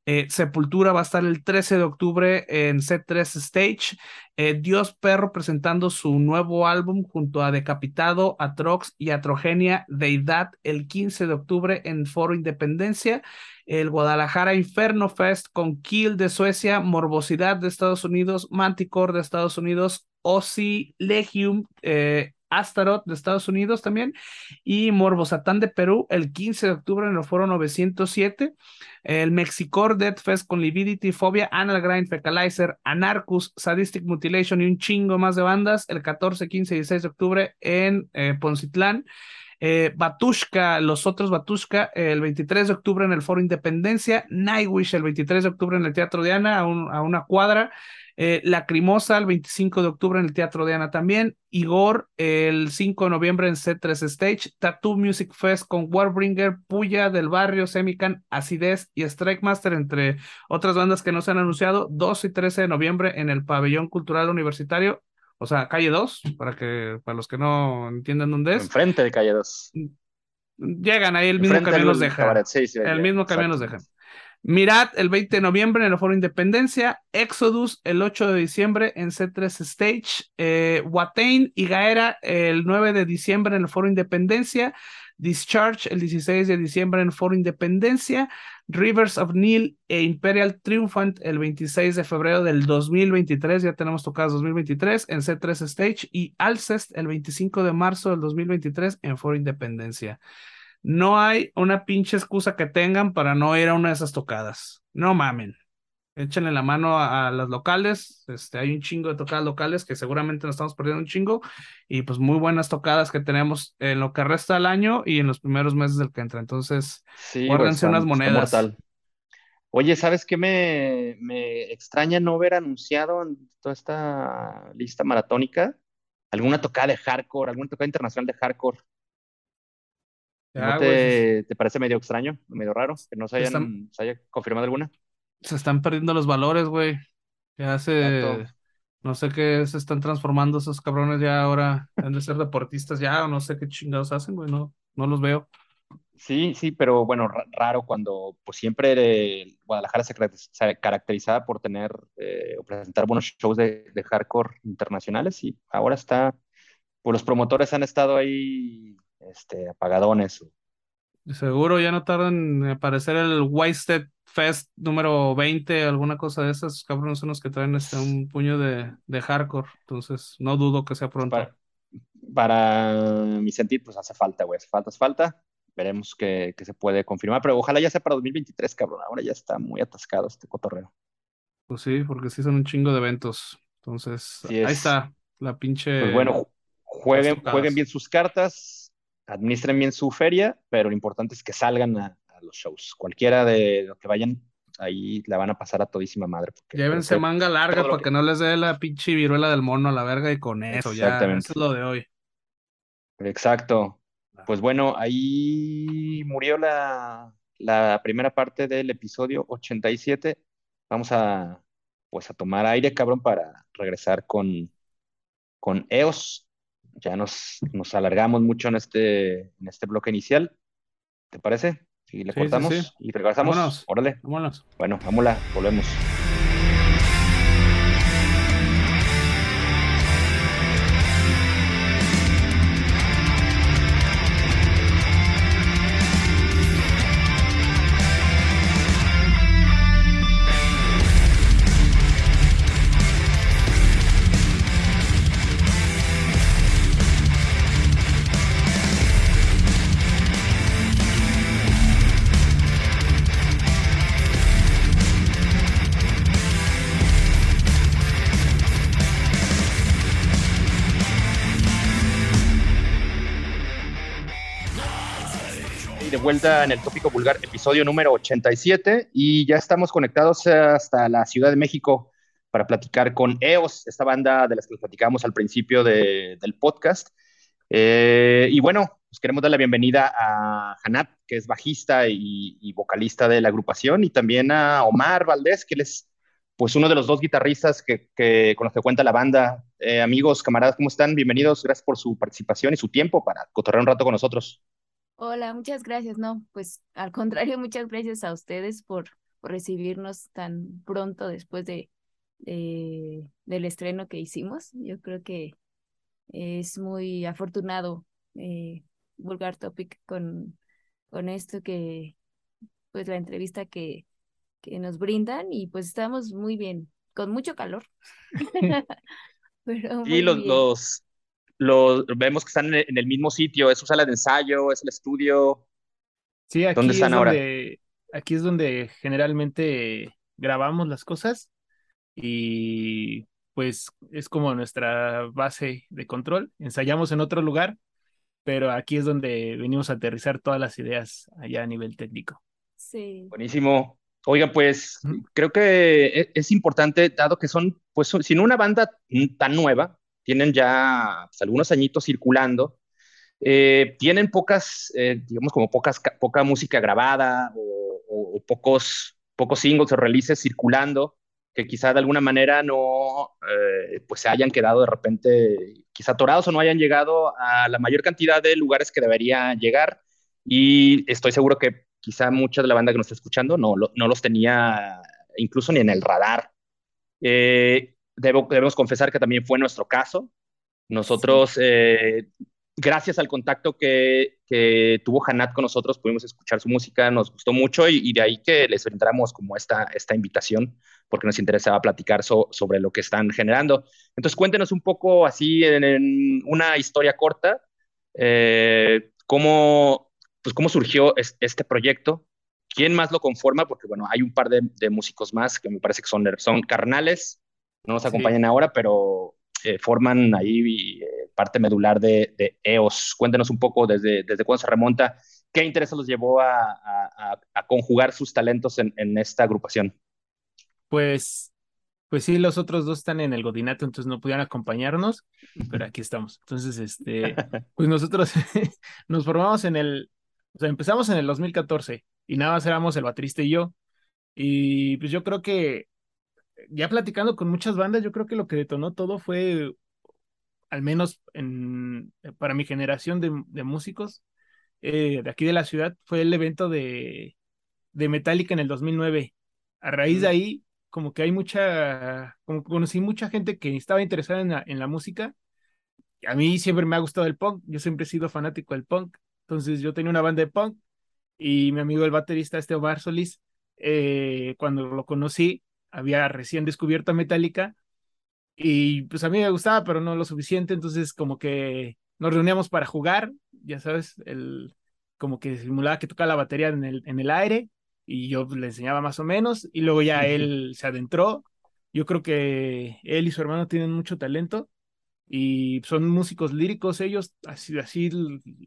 Eh, Sepultura va a estar el 13 de octubre en C3 Stage. Eh, Dios Perro presentando su nuevo álbum junto a Decapitado, Atrox y Atrogenia Deidad el 15 de octubre en Foro Independencia. El Guadalajara Inferno Fest con Kill de Suecia, Morbosidad de Estados Unidos, Manticore de Estados Unidos, Ozzy Legium, eh, Astaroth de Estados Unidos también y Morbosatán de Perú el 15 de octubre en el Foro 907. El Mexicor Death Fest con Lividity, Phobia, Anal Grind, Fecalizer, Anarchus, Sadistic Mutilation y un chingo más de bandas el 14, 15 y 16 de octubre en eh, Poncitlán. Eh, Batushka, los otros Batushka, el 23 de octubre en el Foro Independencia. Nightwish, el 23 de octubre en el Teatro Diana, a, un- a una cuadra. Eh, Lacrimosa, el 25 de octubre en el Teatro Diana también. Igor, el 5 de noviembre en C3 Stage. Tattoo Music Fest con Warbringer, Puya del Barrio, Semican, Acidez y Strike Master, entre otras bandas que no se han anunciado. 2 y 13 de noviembre en el Pabellón Cultural Universitario. O sea, calle 2, para que para los que no entiendan dónde es. Enfrente de Calle 2. Llegan ahí, el mismo Enfrente camión los deja. cabaret, sí, sí, El ya, mismo camión los exacto. deja. Mirad el 20 de noviembre en el Foro Independencia, Exodus el 8 de diciembre en C3 Stage, eh, Watain y Gaera el 9 de diciembre en el Foro Independencia, Discharge el 16 de diciembre en Foro Independencia, Rivers of Nil e Imperial Triumphant el 26 de febrero del 2023, ya tenemos tocadas 2023 en C3 Stage y Alcest el 25 de marzo del 2023 en Foro Independencia. No hay una pinche excusa que tengan para no ir a una de esas tocadas. No mamen. Échenle la mano a, a las locales. Este, hay un chingo de tocadas locales que seguramente nos estamos perdiendo un chingo. Y pues muy buenas tocadas que tenemos en lo que resta del año y en los primeros meses del que entra. Entonces, Sí, unas monedas. Oye, ¿sabes qué me, me extraña no ver anunciado en toda esta lista maratónica? Alguna tocada de hardcore, alguna tocada internacional de hardcore. Ya, ¿No te, te parece medio extraño, medio raro que no se hayan, Están- se haya confirmado alguna? Se están perdiendo los valores, güey. Ya se. Exacto. No sé qué se están transformando esos cabrones ya ahora. Han de ser deportistas ya, o no sé qué chingados hacen, güey. No, no los veo. Sí, sí, pero bueno, ra- raro cuando pues siempre Guadalajara se, caracteriz- se caracterizaba por tener eh, o presentar buenos shows de, de hardcore internacionales y ahora está, pues los promotores han estado ahí este, apagadones. Seguro ya no tardan en aparecer el Wasted Fest número 20, alguna cosa de esas. Cabrones son los que traen este, un puño de, de hardcore. Entonces, no dudo que sea pronto. Para, para mi sentir, pues hace falta, güey, hace falta, hace falta. Veremos que, que se puede confirmar, pero ojalá ya sea para 2023, cabrón. Ahora ya está muy atascado este cotorreo. Pues sí, porque sí son un chingo de eventos. Entonces, ahí es. está la pinche. Pues bueno, ju- jueguen, jueguen bien sus cartas, administren bien su feria, pero lo importante es que salgan a, a los shows. Cualquiera de los que vayan, ahí la van a pasar a todísima madre. Llévense manga larga para que- que no les dé la pinche viruela del mono a la verga y con eso, ya. Exactamente. Eso es lo de hoy. Exacto. Pues bueno, ahí murió la, la primera parte del episodio 87. Vamos a, pues a tomar aire, cabrón, para regresar con, con EOS. Ya nos, nos alargamos mucho en este, en este bloque inicial. ¿Te parece? Si le Sí, sí, cortamos sí. y regresamos. Vámonos. Órale. Vámonos. Bueno, vámonos, volvemos. En el tópico vulgar, episodio número 87, y ya estamos conectados hasta la Ciudad de México para platicar con EOS, esta banda de las que platicamos al principio de, del podcast. Eh, y bueno, pues queremos dar la bienvenida a Hanat, que es bajista y, vocalista de la agrupación, y también a Omar Valdés, que es pues uno de los dos guitarristas que, que con los que cuenta la banda. Eh, amigos, camaradas, ¿cómo están? Bienvenidos, gracias por su participación y su tiempo para cotorrear un rato con nosotros. Hola, muchas gracias. No, pues al contrario, muchas gracias a ustedes por, por recibirnos tan pronto después de, de, del estreno que hicimos. Yo creo que es muy afortunado eh, Vulgar Topic con, con esto que, pues la entrevista que, que nos brindan y pues estamos muy bien, con mucho calor. Pero y los, los, los, vemos que están en el mismo sitio, es su sala de ensayo, es el estudio. Sí, aquí ¿Dónde están es ahora? Donde, aquí es donde generalmente grabamos las cosas y pues es como nuestra base de control. Ensayamos en otro lugar, pero aquí es donde venimos a aterrizar todas las ideas allá a nivel técnico. Sí. Buenísimo. Oiga, pues creo que e, es importante, dado que son, pues, sin una banda tan nueva, tienen ya pues, algunos añitos circulando, eh, tienen pocas, eh, digamos, como pocas, poca música grabada o, o, pocos, pocos singles o releases circulando que quizá de alguna manera no, eh, pues se hayan quedado de repente, quizá atorados o no hayan llegado a la mayor cantidad de lugares que debería llegar. Y estoy seguro que quizá mucha de la banda que nos está escuchando no, no los tenía incluso ni en el radar. Eh, debo, debemos confesar que también fue nuestro caso. Nosotros, eh, gracias al contacto que, que, tuvo Hanat con nosotros, pudimos escuchar su música, nos gustó mucho y, de ahí que les brindamos como esta, esta invitación porque nos interesaba platicar sobre lo que están generando. Entonces, cuéntenos un poco así en, una historia corta, eh, cómo, pues, cómo surgió este proyecto, quién más lo conforma, porque bueno, hay un par de, músicos más que me parece que son, son carnales, no nos acompañan ahora, pero eh, forman ahí eh, parte medular de, de, EOS. Cuéntenos un poco desde, desde cuándo se remonta, qué interés los llevó a, a, a conjugar sus talentos en, en esta agrupación. Pues, pues sí, los otros dos están en el Godinato, entonces no pudieron acompañarnos, pero aquí estamos. Entonces, este, pues nosotros nos formamos en el, o sea, empezamos en el 2014 y nada más éramos el baterista y yo. Y pues yo creo que, ya platicando con muchas bandas, yo creo que lo que detonó todo fue, al menos en, para mi generación de, de músicos eh, de aquí de la ciudad, fue el evento de, de Metallica en el 2009. A raíz de ahí, como que hay mucha, como conocí mucha gente que estaba interesada en la, en la música. A mí siempre me ha gustado el punk, yo siempre he sido fanático del punk. Entonces yo tenía una banda de punk y mi amigo el baterista, este Omar Solís, eh, cuando lo conocí, había recién descubierto a Metallica y pues a mí me gustaba, pero no lo suficiente, entonces como que nos reuníamos para jugar, ya sabes, el, como que simulaba que tocaba la batería en el, en el aire y yo le enseñaba más o menos y luego ya él se adentró. Yo creo que él y su hermano tienen mucho talento y son músicos líricos ellos, así, así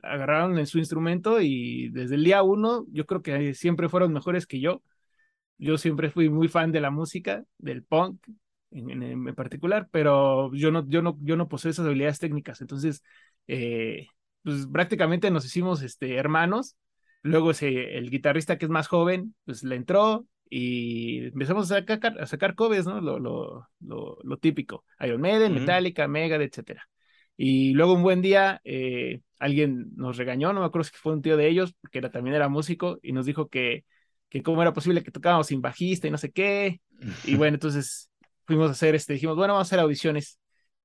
agarraron en su instrumento y desde el día uno yo creo que siempre fueron mejores que yo. Yo siempre fui muy fan de la música, del punk en, en, particular, pero yo no, yo, no, yo no poseo esas habilidades técnicas, entonces eh, pues prácticamente nos hicimos este, hermanos Luego ese, el guitarrista que es más joven, pues le entró y empezamos a sacar, a sacar covers, ¿no? Lo, lo, lo, lo típico. Iron Maiden, Metallica, Megadeth, etcétera. Y luego un buen día eh, alguien nos regañó, no me acuerdo si fue un tío de ellos, porque era, también era músico, y nos dijo que, que cómo era posible que tocábamos sin bajista y no sé qué. Y bueno, entonces fuimos a hacer, este, dijimos, bueno, vamos a hacer audiciones.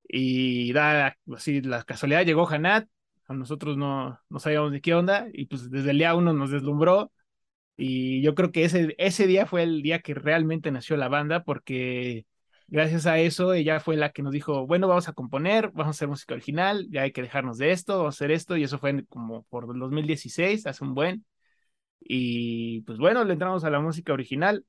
Y da así la casualidad, llegó Hanat, a nosotros no, no sabíamos ni qué onda y pues desde el día uno nos deslumbró y yo creo que ese, ese día fue el día que realmente nació la banda porque gracias a eso ella fue la que nos dijo, bueno, vamos a componer, vamos a hacer música original, ya hay que dejarnos de esto, vamos a hacer esto y eso fue como por el 2016, hace un buen. Y pues bueno, le entramos a la música original,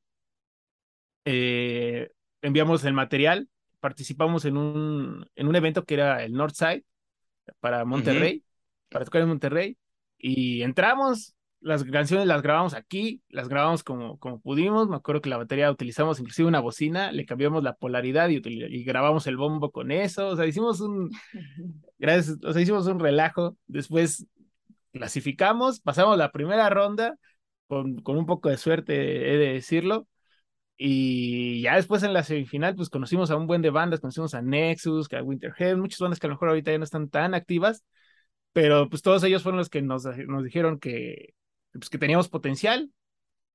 eh, enviamos el material, participamos en un, en un evento que era el Northside para Monterrey para tocar en Monterrey. Y entramos, las canciones las grabamos aquí, las grabamos como, como pudimos. Me acuerdo que la batería utilizamos inclusive una bocina, le cambiamos la polaridad y, y grabamos el bombo con eso. O sea, hicimos un, gracias, o sea, hicimos un relajo. Después clasificamos, pasamos la primera ronda con, con un poco de suerte, he de decirlo. Y ya después en la semifinal, pues conocimos a un buen de bandas, conocimos a Nexus, a Winterhead, muchas bandas que a lo mejor ahorita ya no están tan activas, pero pues todos ellos fueron los que nos, nos dijeron que, pues, que teníamos potencial,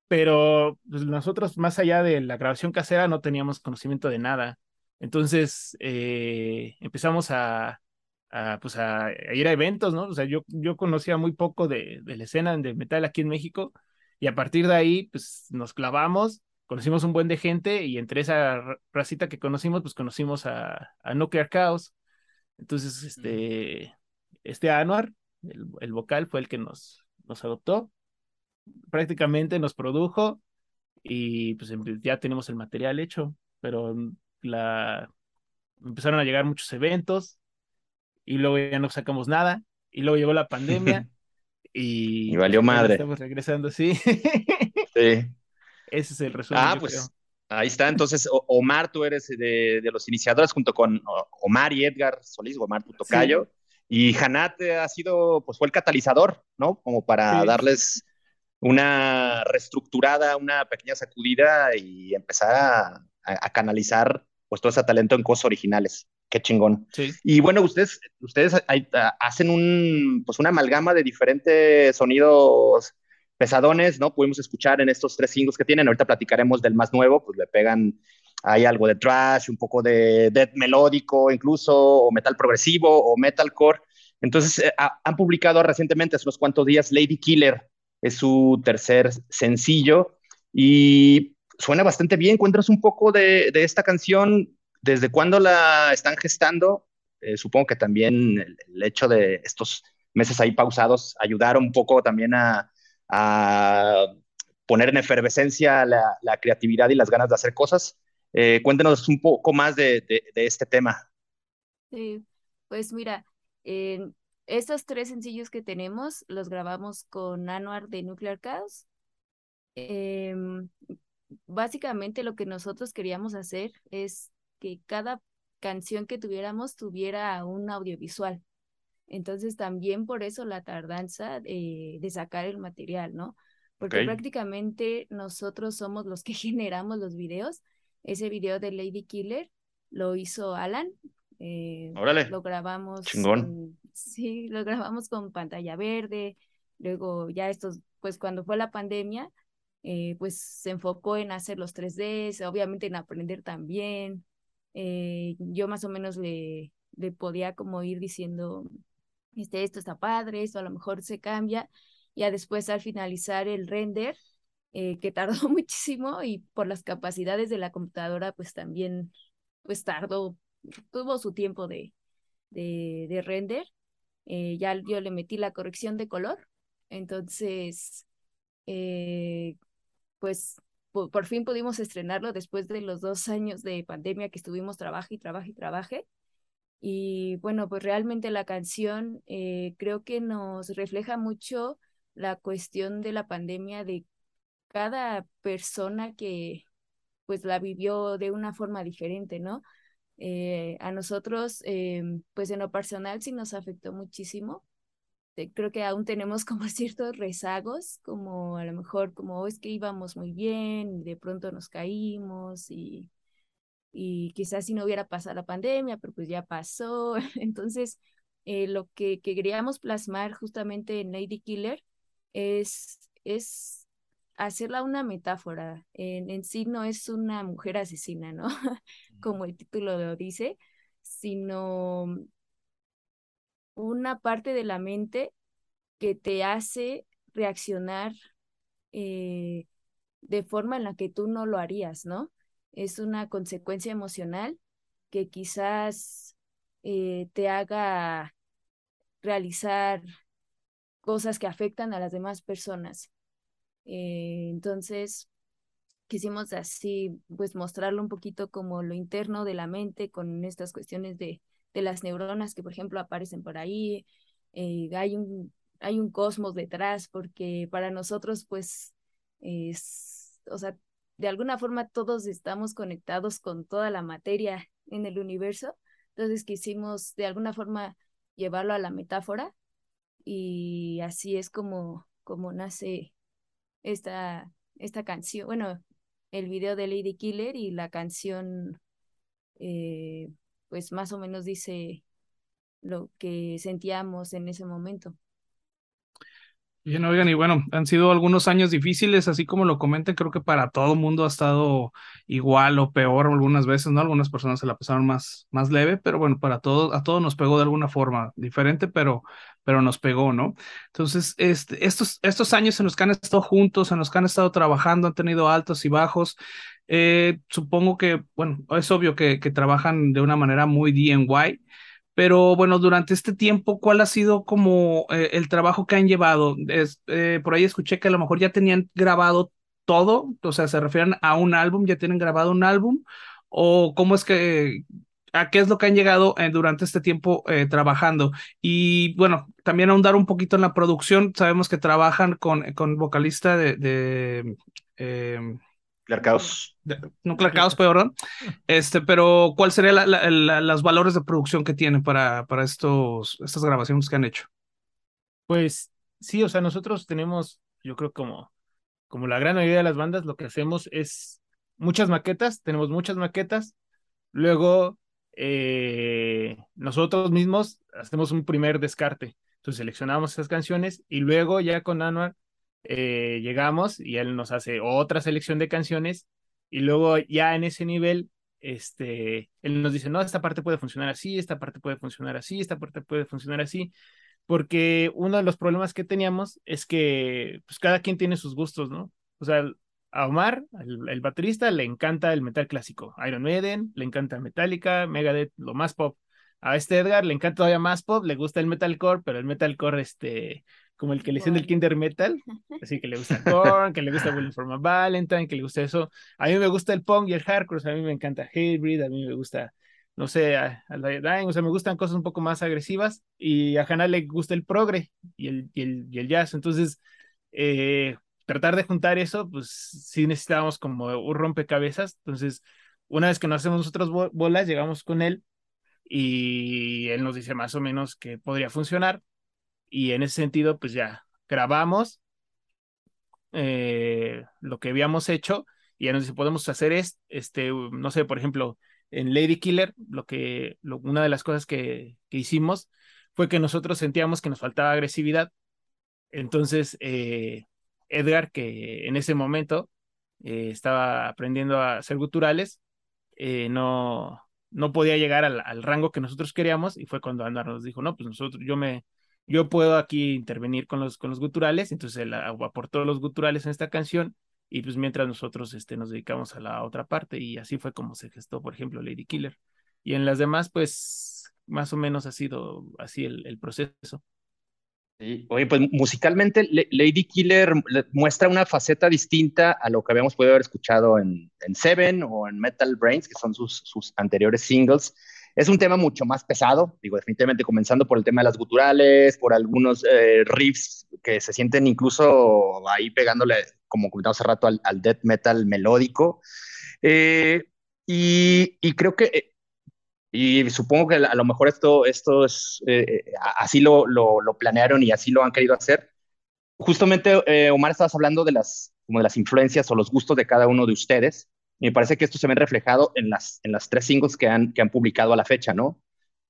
pero pues, nosotros más allá de la grabación casera no teníamos conocimiento de nada. Entonces eh, empezamos a, a, pues a, ir a eventos, ¿no? O sea, yo, yo conocía muy poco de, de la escena de metal aquí en México y a partir de ahí pues nos clavamos conocimos un buen de gente y entre esa racita que conocimos, pues conocimos a, a Nuclear Chaos. Entonces, este, este Anuar, el, vocal, fue el que nos, nos adoptó. Prácticamente nos produjo y pues ya tenemos el material hecho, pero la empezaron a llegar muchos eventos y luego ya no sacamos nada y luego llegó la pandemia y, y valió madre. Estamos regresando, sí. sí. Ese es el resumen. Ah, pues ahí está. Entonces, Omar, tú eres de, los iniciadores junto con Omar y Edgar Solís, Omar tu tocayo. Y Hanat ha sido, pues fue el catalizador, ¿no? Como para darles una reestructurada, una pequeña sacudida y empezar a, canalizar pues todo ese talento en cosas originales. Qué chingón. Sí. Y bueno, ustedes, ustedes hacen un, pues una amalgama de diferentes sonidos pesadones, ¿no? Pudimos escuchar en estos tres singles que tienen, ahorita platicaremos del más nuevo, pues le pegan, hay algo de trash, un poco de death melódico incluso, o metal progresivo, o metalcore. Entonces, eh, han publicado recientemente, hace unos cuantos días, Lady Killer, es su tercer sencillo, y suena bastante bien. Cuéntanos un poco de, de esta canción, desde cuándo la están gestando. Eh, supongo que también el, hecho de estos meses ahí pausados ayudaron un poco también a, poner en efervescencia la, creatividad y las ganas de hacer cosas. Eh, cuéntenos un poco más de, este tema. Sí, pues mira, estos tres sencillos que tenemos los grabamos con Anuar de Nuclear Chaos. Em, básicamente lo que nosotros queríamos hacer es que cada canción que tuviéramos tuviera un audiovisual. Entonces también por eso la tardanza de, sacar el material, ¿no? Porque prácticamente nosotros somos los que generamos los videos. Ese video de Lady Killer lo hizo Alan. Eh, Órale. Lo grabamos. Chingón. sí, lo grabamos con pantalla verde. Luego ya estos, pues cuando fue la pandemia, eh, pues se enfocó en hacer los 3D, obviamente en aprender también. Eh, yo más o menos le, le podía como ir diciendo este, esto está padre, esto a lo mejor se cambia, ya después al finalizar el render, eh, que tardó muchísimo y por las capacidades de la computadora, pues también, pues tardó, tuvo su tiempo de, de, render. Eh, ya yo le metí la corrección de color, entonces, pues por, fin pudimos estrenarlo después de los dos años de pandemia que estuvimos trabaje y trabaje y trabaje. Y bueno, pues realmente la canción eh, creo que nos refleja mucho la cuestión de la pandemia de cada persona que pues la vivió de una forma diferente, ¿no? Eh, a nosotros, eh, pues en lo personal sí nos afectó muchísimo. Creo que aún tenemos como ciertos rezagos, como a lo mejor como oh, es que íbamos muy bien y de pronto nos caímos y y quizás si no hubiera pasado la pandemia, pero pues ya pasó. Entonces, eh, lo que, queríamos plasmar justamente en Lady Killer es, es hacerla una metáfora. En, en sí no es una mujer asesina, ¿no? Como el título lo dice, sino una parte de la mente que te hace reaccionar eh, de forma en la que tú no lo harías, ¿no? es una consecuencia emocional que quizás eh, te haga realizar cosas que afectan a las demás personas. Eh, entonces, quisimos así, pues mostrarlo un poquito como lo interno de la mente con estas cuestiones de, de las neuronas que, por ejemplo, aparecen por ahí. Eh, hay un hay un cosmos detrás, porque para nosotros, pues, es, o sea, de alguna forma todos estamos conectados con toda la materia en el universo, entonces quisimos de alguna forma llevarlo a la metáfora y así es como, como nace esta, esta canción, bueno, el video de Lady Killer y la canción, eh, pues más o menos dice lo que sentíamos en ese momento. Bien, oigan, y bueno, han sido algunos años difíciles, así como lo comentan, creo que para todo mundo ha estado igual o peor algunas veces, ¿no? Algunas personas se la pasaron más, más leve, pero bueno, para todos, a todos nos pegó de alguna forma diferente, pero, pero nos pegó, ¿no? Entonces, este, estos, estos años en los que han estado juntos, en los que han estado trabajando, han tenido altos y bajos, eh, supongo que, bueno, es obvio que, que trabajan de una manera muy DIY pero bueno, durante este tiempo, ¿cuál ha sido como eh, el trabajo que han llevado? Es, eh, por ahí escuché que a lo mejor ya tenían grabado todo, o sea, se refieren a un álbum, ya tienen grabado un álbum, o cómo es que, a qué es lo que han llegado eh, durante este tiempo trabajando. Y bueno, también ahondar un poquito en la producción, sabemos que trabajan con, con vocalista de, de Caos. Nuclear Caos, perdón. Este, pero ¿cuál sería la, los valores de producción que tienen para, para estos, estas grabaciones que han hecho? Pues sí, o sea, nosotros tenemos, yo creo como, como la gran mayoría de las bandas, lo que hacemos es muchas maquetas, tenemos muchas maquetas, luego eh, nosotros mismos hacemos un primer descarte, entonces seleccionamos esas canciones y luego ya con Anuar eh, llegamos y él nos hace otra selección de canciones y luego ya en ese nivel, este, él nos dice, no, esta parte puede funcionar así, esta parte puede funcionar así, esta parte puede funcionar así, porque uno de los problemas que teníamos es que pues cada quien tiene sus gustos, ¿no? O sea, a Omar, el, baterista, le encanta el metal clásico, Iron Maiden, le encanta Metallica, Megadeth, lo más pop. A este Edgar le encanta todavía más pop, le gusta el metalcore, pero el metalcore este como el que le dicen del Kinder Metal, así que le gusta Korn, que le gusta Willing for Valentine, que le gusta eso. A mí me gusta el punk y el hardcore, a mí me encanta Hatebreed, a mí me gusta, no sé, a, Dying, o sea, me gustan cosas un poco más agresivas y a Hannah le gusta el progre y el, y el, y el jazz. Entonces, eh, tratar de juntar eso, pues sí necesitábamos como un rompecabezas. Entonces, una vez que nos hacemos nosotros bolas, llegamos con él y él nos dice más o menos que podría funcionar y en ese sentido, pues ya grabamos eh, lo que habíamos hecho y ya nos dice, podemos hacer es, este, no sé, por ejemplo, en Lady Killer, lo que, una de las cosas que, que, hicimos fue que nosotros sentíamos que nos faltaba agresividad. Entonces, eh, Edgar, que en ese momento eh, estaba aprendiendo a hacer guturales, no, no podía llegar al, al, rango que nosotros queríamos y fue cuando Andar nos dijo, no, pues nosotros, yo me, yo puedo aquí intervenir con los, con los guturales, entonces él aportó los guturales en esta canción y pues mientras nosotros este, nos dedicamos a la otra parte y así fue como se gestó, por ejemplo, Lady Killer. Y en las demás, pues más o menos ha sido así el, el proceso. Sí. Oye, pues musicalmente Lady Killer muestra una faceta distinta a lo que habíamos podido haber escuchado en, en Seven o en Metal Brains, que son sus, sus anteriores singles. Es un tema mucho más pesado, digo, definitivamente comenzando por el tema de las guturales, por algunos eh, riffs que se sienten incluso ahí pegándole, como comentamos hace rato, al, death metal melódico. Eh, y, creo que, eh, y supongo que a lo mejor esto, esto es, así lo, lo, lo, planearon y así lo han querido hacer. Justamente, Omar, estabas hablando de las, como de las influencias o los gustos de cada uno de ustedes. Y me parece que esto se ve reflejado en las, en las tres singles que han, que han publicado a la fecha, ¿no?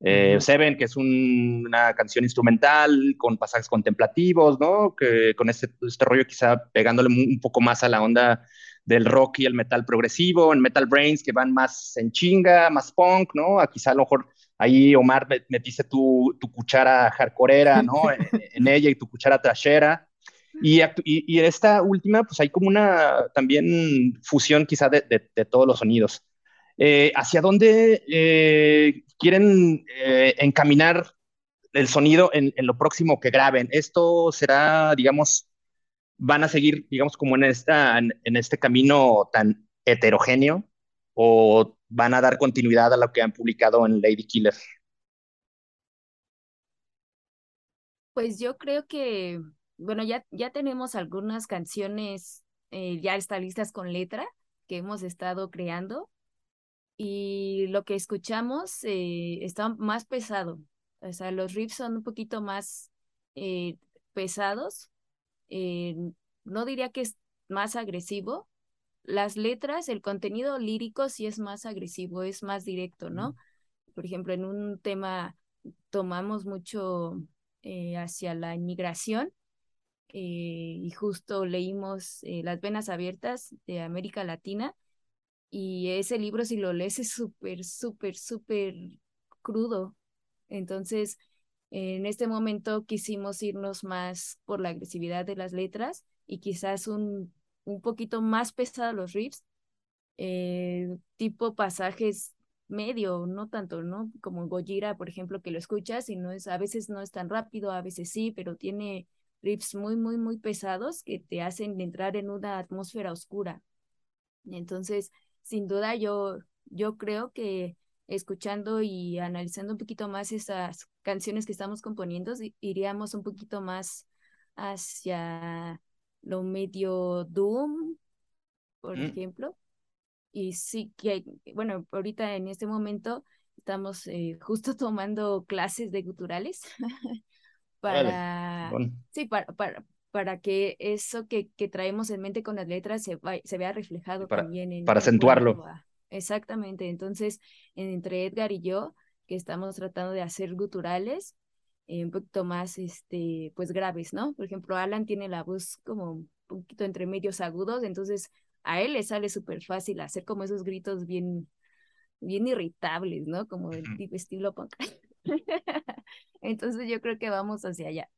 Eh, Seven, que es una canción instrumental con pasajes contemplativos, ¿no? Que con este, este rollo quizá pegándole un, poco más a la onda del rock y el metal progresivo, en Metal Brains que van más en chinga, más punk, ¿no? A quizá a lo mejor ahí Omar metiste tu, tu cuchara hardcoreera, ¿no? en, en, ella y tu cuchara trashera. Y, y, esta última, pues hay como una también fusión quizá de, de, todos los sonidos. Eh, ¿Hacia dónde eh, quieren eh, encaminar el sonido en, en, lo próximo que graben? ¿Esto será, digamos, van a seguir, digamos, como en, esta, en, este camino tan heterogéneo o van a dar continuidad a lo que han publicado en Lady Killer? Pues yo creo que, bueno, ya, ya tenemos algunas canciones eh, ya están listas con letra que hemos estado creando y lo que escuchamos eh, está más pesado. O sea, los riffs son un poquito más eh, pesados. No diría que es más agresivo. Las letras, el contenido lírico sí es más agresivo, es más directo, ¿no? Por ejemplo, en un tema tomamos mucho eh, hacia la inmigración eh, y justo leímos eh, Las Venas Abiertas de América Latina y ese libro si lo lees es súper, súper, súper crudo. Entonces, en este momento quisimos irnos más por la agresividad de las letras y quizás un, un poquito más pesado los riffs, tipo pasajes medio, no tanto, ¿no? Como Gojira, por ejemplo, que lo escuchas y no es, a veces no es tan rápido, a veces sí, pero tiene riffs muy, muy, muy pesados que te hacen entrar en una atmósfera oscura. Entonces, sin duda, yo, yo creo que escuchando y analizando un poquito más esas canciones que estamos componiendo, iríamos un poquito más hacia lo medio doom, por mm. ejemplo, y sí que, bueno, ahorita en este momento estamos eh, justo tomando clases de guturales para, sí, para, para, para que eso que, que traemos en mente con las letras se, se vea reflejado también en... Para acentuarlo. Exactamente, entonces entre Edgar y yo, que estamos tratando de hacer guturales, eh, un poquito más, este, pues graves, ¿no? Por ejemplo, Alan tiene la voz como un poquito entre medios agudos, entonces a él le sale súper fácil hacer como esos gritos bien, bien irritables, ¿no? Como el tipo estilo punk. Entonces yo creo que vamos hacia allá.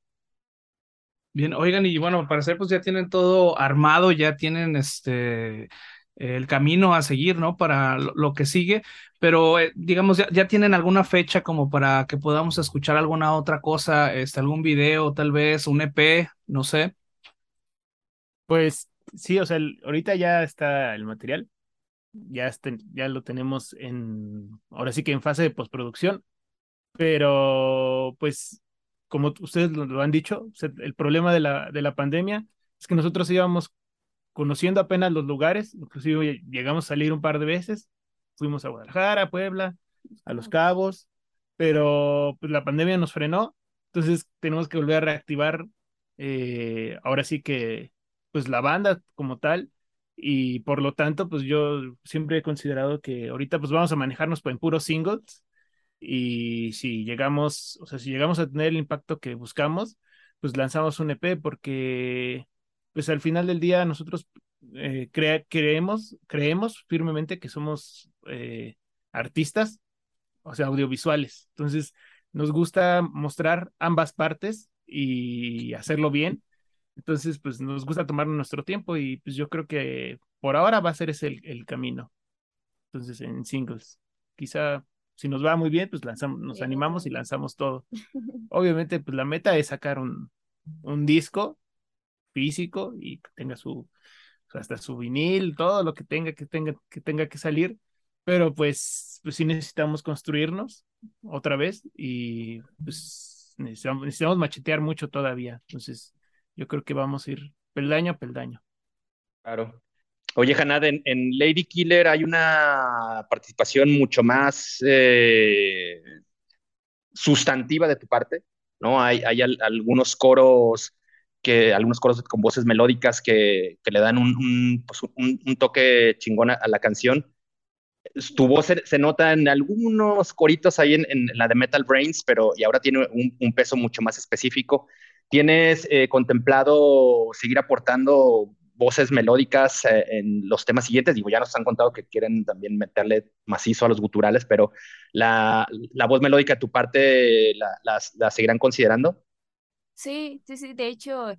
Bien, oigan, y bueno, al parecer pues ya tienen todo armado, ya tienen este el camino a seguir, ¿no? Para lo, que sigue, pero eh, digamos, ya, ya, tienen alguna fecha como para que podamos escuchar alguna otra cosa, este, algún video, tal vez, un EP, no sé. Pues sí, o sea, ahorita ya está el material, ya, ya lo tenemos en, ahora sí que en fase de postproducción, pero pues como ustedes lo, han dicho, el problema de la, de la pandemia es que nosotros íbamos conociendo apenas los lugares, inclusive llegamos a salir un par de veces, fuimos a Guadalajara, a Puebla, a Los Cabos, pero pues, la pandemia nos frenó, entonces tenemos que volver a reactivar, eh, ahora sí que pues la banda como tal y por lo tanto pues yo siempre he considerado que ahorita pues vamos a manejarnos en puros singles y si llegamos, o sea, si llegamos a tener el impacto que buscamos, pues lanzamos un EP porque pues al final del día nosotros eh, creemos, creemos firmemente que somos eh, artistas, o sea, audiovisuales. Entonces, nos gusta mostrar ambas partes y hacerlo bien entonces, pues nos gusta tomar nuestro tiempo y pues yo creo que por ahora va a ser ese el, camino. Entonces, en singles. Quizá si nos va muy bien, pues lanzamos, nos animamos y lanzamos todo. Obviamente, pues la meta es sacar un, un disco físico y que tenga su hasta su vinil, todo lo que tenga que tenga que tenga que salir, pero pues pues sí necesitamos construirnos otra vez y pues necesitamos, machetear mucho todavía. Entonces, yo creo que vamos a ir peldaño a peldaño. Claro. Oye, Hanad, en, Lady Killer hay una participación mucho más eh, sustantiva de tu parte, ¿no? Hay, hay algunos coros que, algunos coros con voces melódicas que, le dan un, pues toque chingón a, la canción. Tu voz se, nota en algunos coritos ahí en, la de Metal Brains, pero y ahora tiene un peso mucho más específico. ¿Tienes eh, contemplado seguir aportando voces melódicas eh, en los temas siguientes? Digo, ya nos han contado que quieren también meterle macizo a los guturales, pero la, voz melódica tu parte, ¿la, seguirán considerando? Sí, sí, sí. De hecho,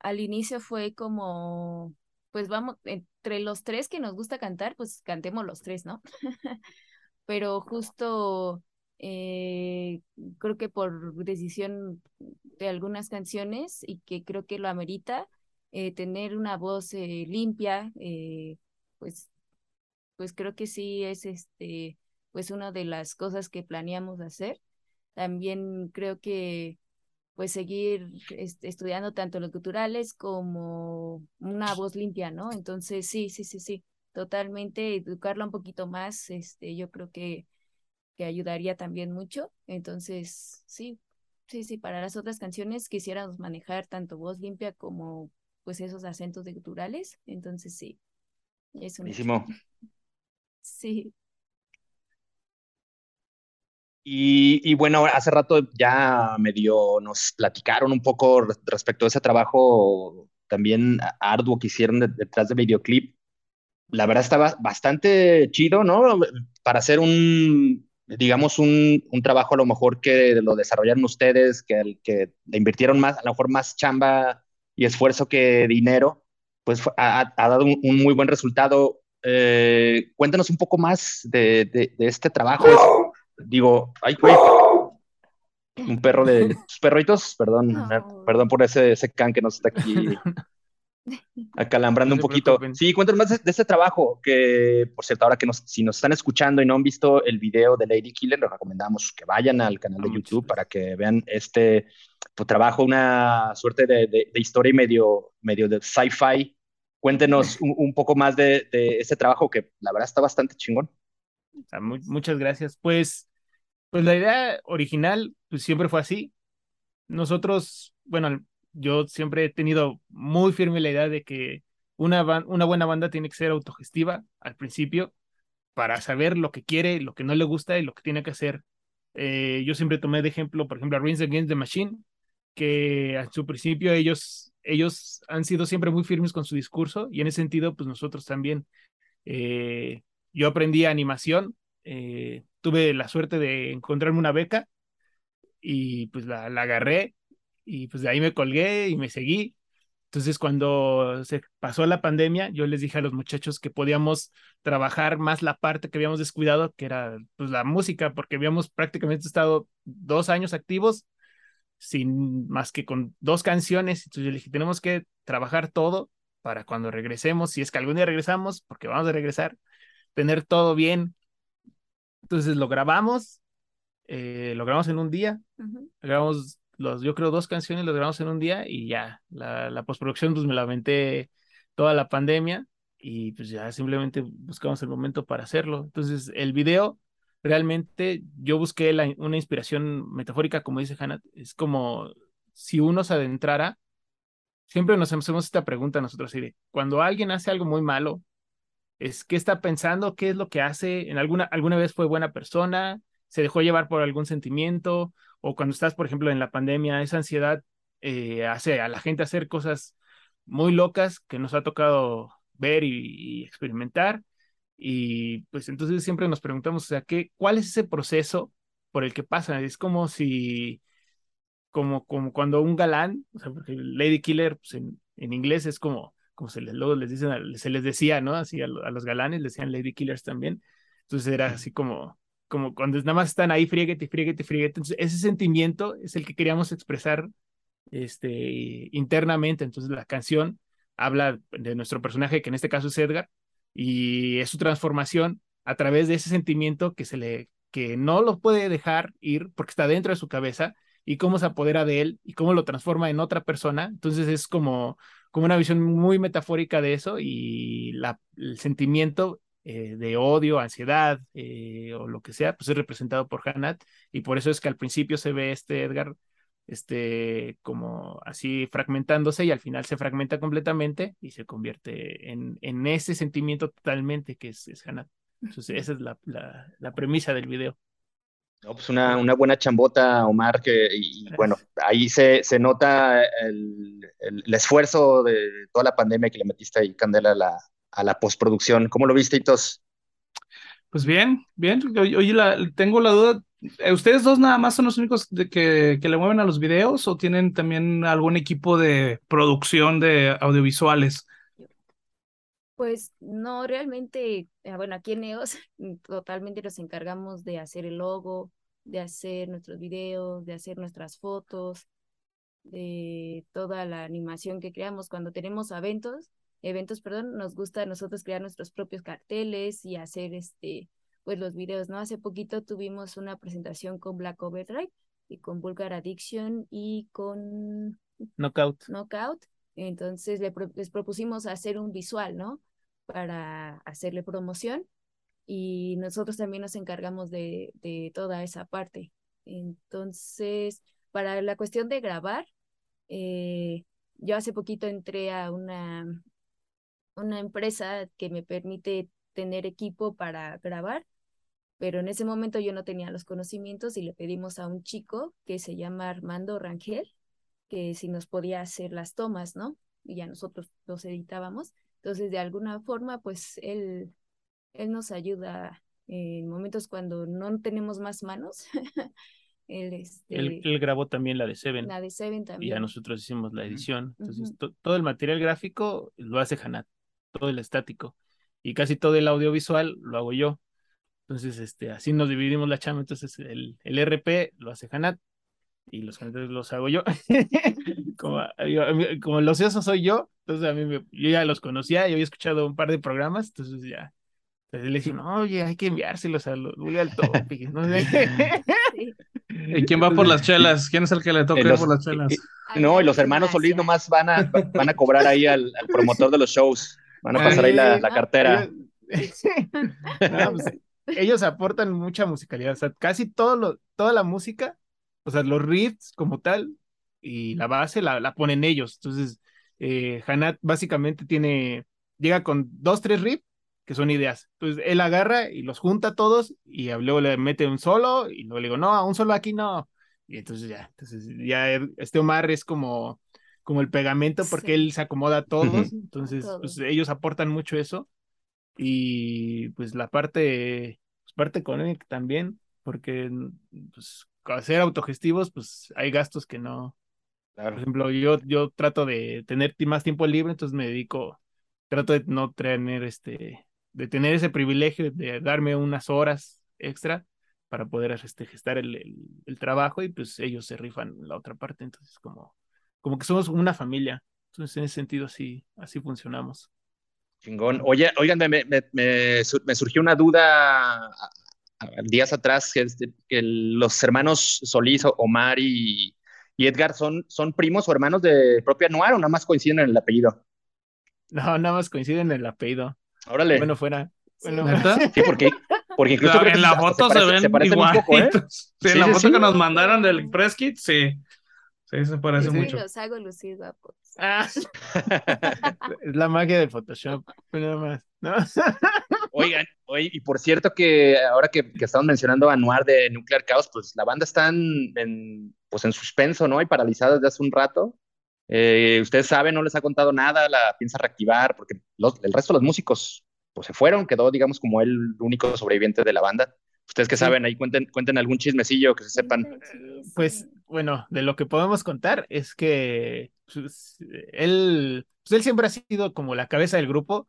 al inicio fue como, pues vamos, entre los tres que nos gusta cantar, pues cantemos los tres, ¿no? pero justo eh, creo que por decisión de algunas canciones y que creo que lo amerita, eh, tener una voz eh, limpia, pues, pues creo que sí es este, pues una de las cosas que planeamos hacer. También creo que pues seguir este, estudiando tanto los culturales como una voz limpia, ¿no? Entonces, sí, sí, sí, sí, totalmente educarla un poquito más, este, yo creo que, que ayudaría también mucho. Entonces, sí, sí, sí, para las otras canciones quisiéramos manejar tanto voz limpia como pues esos acentos de culturales. Entonces, sí, es Buenísimo. Sí. Y, bueno, hace rato ya medio nos platicaron un poco respecto a ese trabajo también arduo que hicieron detrás del videoclip. La verdad estaba bastante chido, ¿no? Para hacer un, digamos, un, trabajo a lo mejor que lo desarrollaron ustedes, que, le invirtieron más, a lo mejor más chamba y esfuerzo que dinero, pues ha, dado un, muy buen resultado. Eh, cuéntanos un poco más de, de, de este trabajo digo, ay, güey, un perro de sus perritos, perdón, perdón por ese, ese can que nos está aquí acalambrando un poquito. Sí, cuéntanos más de, ese trabajo, que por cierto, ahora que nos, si nos están escuchando y no han visto el video de Lady Killer, les recomendamos que vayan al canal de ah, YouTube para que vean este pues, trabajo, una suerte de, de, historia y medio, medio de sci-fi. Cuéntenos un, poco más de, de ese trabajo que la verdad está bastante chingón. muchas gracias. Pues pues la idea original pues, siempre fue así. Nosotros, bueno, yo siempre he tenido muy firme la idea de que una, una buena banda tiene que ser autogestiva al principio para saber lo que quiere, lo que no le gusta y lo que tiene que hacer. Eh, yo siempre tomé de ejemplo, por ejemplo, a Rings Against the Machine, que a su principio ellos, ellos han sido siempre muy firmes con su discurso y en ese sentido, pues nosotros también. Eh, yo aprendí animación eh, tuve la suerte de encontrarme una beca y pues la, agarré y pues de ahí me colgué y me seguí. Entonces cuando se pasó la pandemia, yo les dije a los muchachos que podíamos trabajar más la parte que habíamos descuidado, que era pues la música, porque habíamos prácticamente estado dos años activos sin más que con dos canciones. Entonces yo les dije, tenemos que trabajar todo para cuando regresemos, si es que algún día regresamos, porque vamos a regresar, tener todo bien, entonces lo grabamos, eh, lo grabamos en un día, grabamos los, yo creo dos canciones, lo grabamos en un día y ya, la, la postproducción pues me la aventé toda la pandemia y pues ya simplemente buscamos el momento para hacerlo. Entonces el video realmente yo busqué una inspiración metafórica, como dice Hannah, es como si uno se adentrara, siempre nos hacemos esta pregunta nosotros, cuando alguien hace algo muy malo, es qué está pensando, qué es lo que hace, en alguna, alguna vez fue buena persona, se dejó llevar por algún sentimiento, o cuando estás, por ejemplo, en la pandemia, esa ansiedad eh, hace a la gente hacer cosas muy locas que nos ha tocado ver y, experimentar. Y pues entonces siempre nos preguntamos, o sea, ¿qué, ¿cuál es ese proceso por el que pasa? Es como si, como, como cuando un galán, o sea, porque Lady Killer pues en, en inglés es como como se les, luego les dicen, se les decía, ¿no? Así a, los galanes, les decían Lady Killers también. Entonces era así como, como cuando nada más están ahí, fríguete, fríguete, fríguete. Entonces ese sentimiento es el que queríamos expresar este, internamente. Entonces la canción habla de nuestro personaje, que en este caso es Edgar, y es su transformación a través de ese sentimiento que se le que no lo puede dejar ir porque está dentro de su cabeza y cómo se apodera de él y cómo lo transforma en otra persona. Entonces es como como una visión muy metafórica de eso y la, el sentimiento eh, de odio, ansiedad eh, o lo que sea, pues es representado por Hanat y por eso es que al principio se ve este Edgar este como así fragmentándose y al final se fragmenta completamente y se convierte en, en ese sentimiento totalmente que es, es Hanat. Entonces esa es la, la, la premisa del video. No, pues una, una, buena chambota, Omar, que, y, bueno, ahí se, se nota el, el, esfuerzo de toda la pandemia que le metiste ahí, Candela, a la, a la postproducción. ¿Cómo lo viste, Itos? Pues bien, bien. Oye, la, tengo la duda, eh, ¿ustedes dos nada más son los únicos de que, que le mueven a los videos o tienen también algún equipo de producción de audiovisuales? Pues no, realmente, eh, bueno, aquí en EOS totalmente nos encargamos de hacer el logo, de hacer nuestros videos, de hacer nuestras fotos, de toda la animación que creamos cuando tenemos eventos, eventos, perdón, nos gusta a nosotros crear nuestros propios carteles y hacer este, pues los videos, ¿no? Hace poquito tuvimos una presentación con Black Overdrive y con Vulgar Addiction y con Knockout. Knockout. Entonces les propusimos hacer un visual, ¿no? Para hacerle promoción y nosotros también nos encargamos de, de toda esa parte. Entonces, para la cuestión de grabar, eh, yo hace poquito entré a una, una empresa que me permite tener equipo para grabar, pero en ese momento yo no tenía los conocimientos y le pedimos a un chico que se llama Armando Rangel, que si nos podía hacer las tomas, ¿no? Y ya nosotros los editábamos. Entonces, de alguna forma, pues él, él nos ayuda en momentos cuando no tenemos más manos. él, este, Él, él grabó también la de Seven. la de Seven y también. ya nosotros hicimos la edición. Entonces, to- todo el material gráfico lo hace Hanat, todo el estático. Y casi todo el audiovisual lo hago yo. Entonces, este, así nos dividimos la chamba. Entonces, el, el RP lo hace Hanat y los comentarios los hago yo. como, como los ocioso soy yo, entonces a mí me- yo ya los conocía, yo había escuchado un par de programas, entonces ya. entonces le dije, no, oye, hay que enviárselos a los al Topic, ¿no? Sí. ¿Y quién va por las chelas? ¿Quién es el que le toca Eh, ir los- por las chelas? eh, Ay, No, y los hermanos Solís gracias. nomás van a, van a cobrar ahí al, al promotor de los shows. Van a pasar ahí la, la cartera. Ellos, No, pues, ellos aportan mucha musicalidad, o sea, casi todo lo, toda la música, o sea, los riffs como tal y la base la, la ponen ellos. Entonces, eh, Hanat básicamente tiene, llega con dos, tres riffs que son ideas. Entonces, él agarra y los junta todos y luego le mete un solo y luego le digo, no, un solo aquí no. Y entonces ya, entonces ya este Omar es como, como el pegamento porque Sí. él se acomoda a todos. Entonces, todos. pues ellos aportan mucho eso y pues la parte, pues, parte económica también, porque pues ser autogestivos, pues hay gastos que no, por ejemplo, yo, yo trato de tener más tiempo libre, entonces me dedico, trato de no tener este, de tener ese privilegio de darme unas horas extra para poder este, gestar el, el, el trabajo y pues ellos se rifan la otra parte, entonces como, como que somos una familia, entonces en ese sentido así, así funcionamos. Chingón. Oye, oigan, me, me- me sur- me surgió una duda días atrás, que, los hermanos Solís, Omar y, y Edgar son, son primos o hermanos de propia Noir o nada más coinciden en el apellido. No, nada más coinciden en el apellido. Órale. Bueno, fuera. Sí. Bueno, ¿Neta? sí, porque, porque incluso en la foto se, parece- ven se parecen un poco, ¿eh? igualitos. Sí, Sí, en la sí, foto sí. que nos mandaron del press kit, sí. Sí, se parece Sí, mucho. los hago lucir guapos. Ah, es la magia del Photoshop, nada más, ¿no? Oigan, oye, y por cierto que ahora que, que estamos mencionando a Noir de Nuclear Chaos, pues la banda está en, en, pues en suspenso, ¿no? Y paralizada desde hace un rato. Eh, ustedes saben, no les ha contado nada, la piensa reactivar, porque los- el resto de los músicos pues se fueron, quedó, digamos, como el único sobreviviente de la banda. Ustedes que Sí. saben, ahí cuenten, cuenten algún chismecillo que se sepan. Pues bueno, de lo que podemos contar es que pues, él, pues, él siempre ha sido como la cabeza del grupo.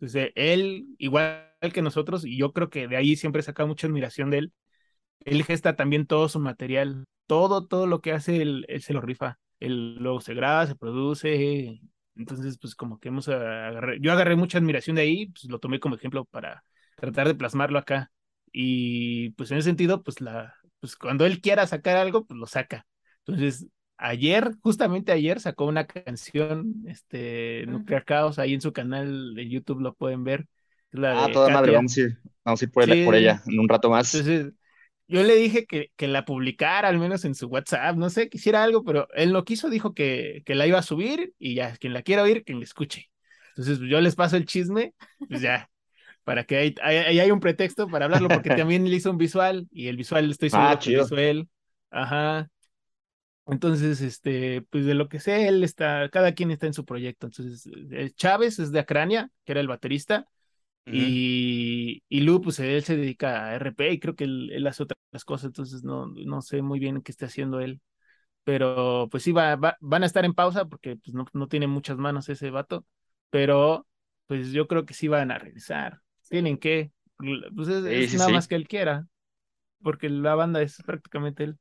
Entonces, él, igual que nosotros, y yo creo que de ahí siempre saca mucha admiración de él. Él gesta también todo su material, todo, todo lo que hace, él, él se lo rifa. Él luego se graba, se produce. Entonces, pues como que hemos agarré, yo agarré mucha admiración de ahí, pues lo tomé como ejemplo para tratar de plasmarlo acá. Y pues en ese sentido, pues la, pues cuando él quiera sacar algo, pues lo saca. Entonces, ayer, justamente ayer, sacó una canción, este. Nuclear Chaos, ahí en su canal de YouTube lo pueden ver. La Ah, toda madre, Katia. vamos a ir, vamos a ir por, el- Sí. por ella en un rato más. Entonces, yo le dije que, que la publicara, al menos en su WhatsApp, no sé, quisiera algo, pero él no quiso, dijo que, que la iba a subir y ya, quien la quiera oír, que la escuche. Entonces, yo les paso el chisme, pues ya, para que ahí ahí- ahí hay un pretexto para hablarlo, porque también le hizo un visual y el visual estoy seguro Ah, que hizo él. Ajá. Entonces, este, pues de lo que sé, él está, cada quien está en su proyecto. Entonces, eh, Chávez es de Acrania, que era el baterista, Ujú. y, y Lu, pues él se dedica a RP y creo que él, él hace otras cosas, entonces no, no sé muy bien qué está haciendo él. Pero pues sí, va, va- van a estar en pausa porque pues, no, no tiene muchas manos ese vato, pero pues yo creo que sí van a regresar. Tienen que, pues es, Sí, es sí, nada sí. más que él quiera, porque la banda es prácticamente él.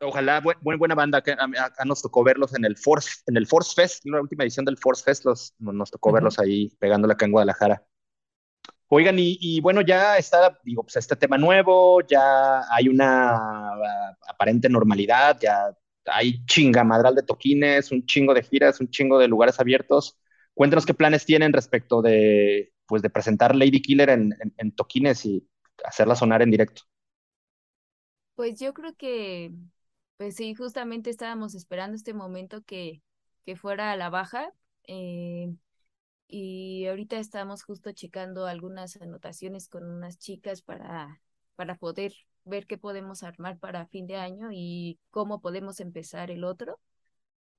Ojalá, bu- buena, banda. que a- Acá nos tocó verlos en el Force, en el Force Fest, la última edición del Force Fest, los, nos tocó verlos ahí pegándole acá en Guadalajara. Oigan, y, y bueno, ya está, digo, pues este tema nuevo, ya hay una ah, aparente normalidad, ya hay chingamadral de toquines, un chingo de giras, un chingo de lugares abiertos. Cuéntanos qué planes tienen respecto de, pues, de presentar Lady Killer en, en, en toquines y hacerla sonar en directo. Pues yo creo que, pues sí, justamente estábamos esperando este momento que, que fuera a la baja. eh, y ahorita estamos justo checando algunas anotaciones con unas chicas para, para poder ver qué podemos armar para fin de año y cómo podemos empezar el otro.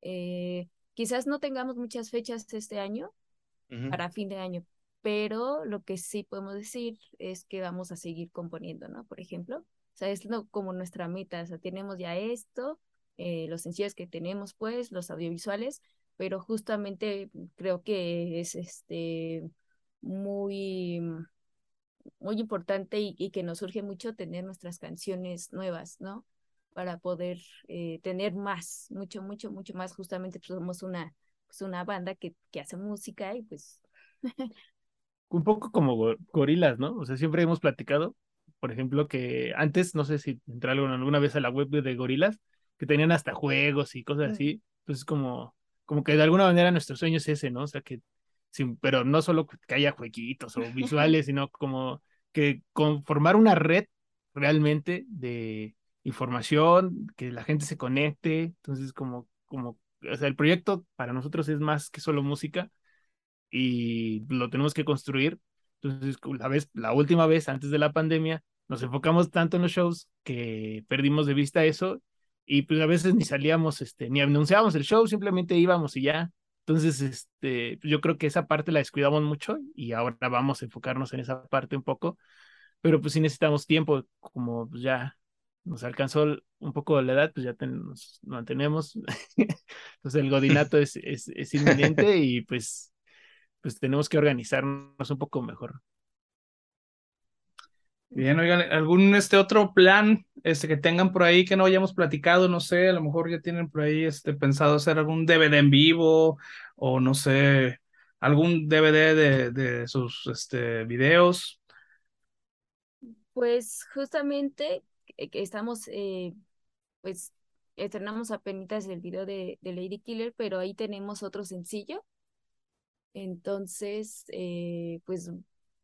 Eh, quizás no tengamos muchas fechas este año para fin de año, pero lo que sí podemos decir es que vamos a seguir componiendo, ¿no? Por ejemplo, o sea, es como nuestra meta, o sea, tenemos ya esto, eh, los sencillos que tenemos, pues, los audiovisuales, pero justamente creo que es este muy, muy importante y, y que nos surge mucho tener nuestras canciones nuevas, ¿no? Para poder eh, tener más, mucho, mucho, mucho más. Justamente pues, somos una, pues, una banda que, que hace música y pues Un poco como go- gorilas, ¿no? O sea, siempre hemos platicado, por ejemplo, que antes, no sé si entraron alguna vez a la web de gorilas, que tenían hasta juegos y cosas así. Entonces, como, como que de alguna manera nuestro sueño es ese, ¿no? O sea, que, sin, pero no solo que haya jueguitos o visuales, sino como que conformar una red realmente de información, que la gente se conecte. Entonces, como, como, o sea, el proyecto para nosotros es más que solo música y lo tenemos que construir. Entonces, la vez, la última vez antes de la pandemia, nos enfocamos tanto en los shows que perdimos de vista eso y pues a veces ni salíamos, este, ni anunciábamos el show, simplemente íbamos y ya. Entonces, este, yo creo que esa parte la descuidamos mucho y ahora vamos a enfocarnos en esa parte un poco, pero pues sí necesitamos tiempo, como pues, ya nos alcanzó un poco la edad, pues ya ten, nos mantenemos. Entonces el godinato es, es, es inminente y pues pues tenemos que organizarnos un poco mejor. Bien, oigan, ¿algún este otro plan este que tengan por ahí que no hayamos platicado? No sé, a lo mejor ya tienen por ahí este pensado hacer algún DVD en vivo o no sé, algún DVD de, de sus este videos. Pues justamente eh, que estamos, eh, pues estrenamos apenas el video de, de Lady Killer, pero ahí tenemos otro sencillo. Entonces, eh, pues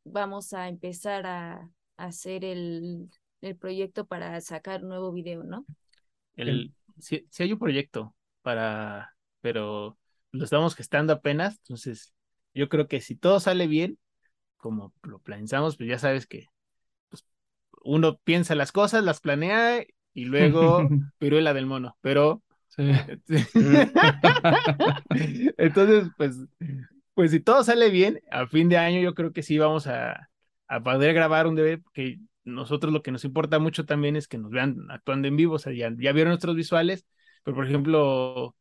vamos a empezar a, a hacer el, el proyecto para sacar un nuevo video, ¿no? El, si, si hay un proyecto para, pero lo estamos gestando apenas, entonces yo creo que si todo sale bien, como lo planeamos, pues ya sabes que pues, uno piensa las cosas, las planea y luego piruela del mono, pero Sí. entonces pues pues si todo sale bien, a fin de año yo creo que sí vamos a, a poder grabar un DVD, porque nosotros lo que nos importa mucho también es que nos vean actuando en vivo, o sea, ya, ya vieron nuestros visuales, pero por ejemplo,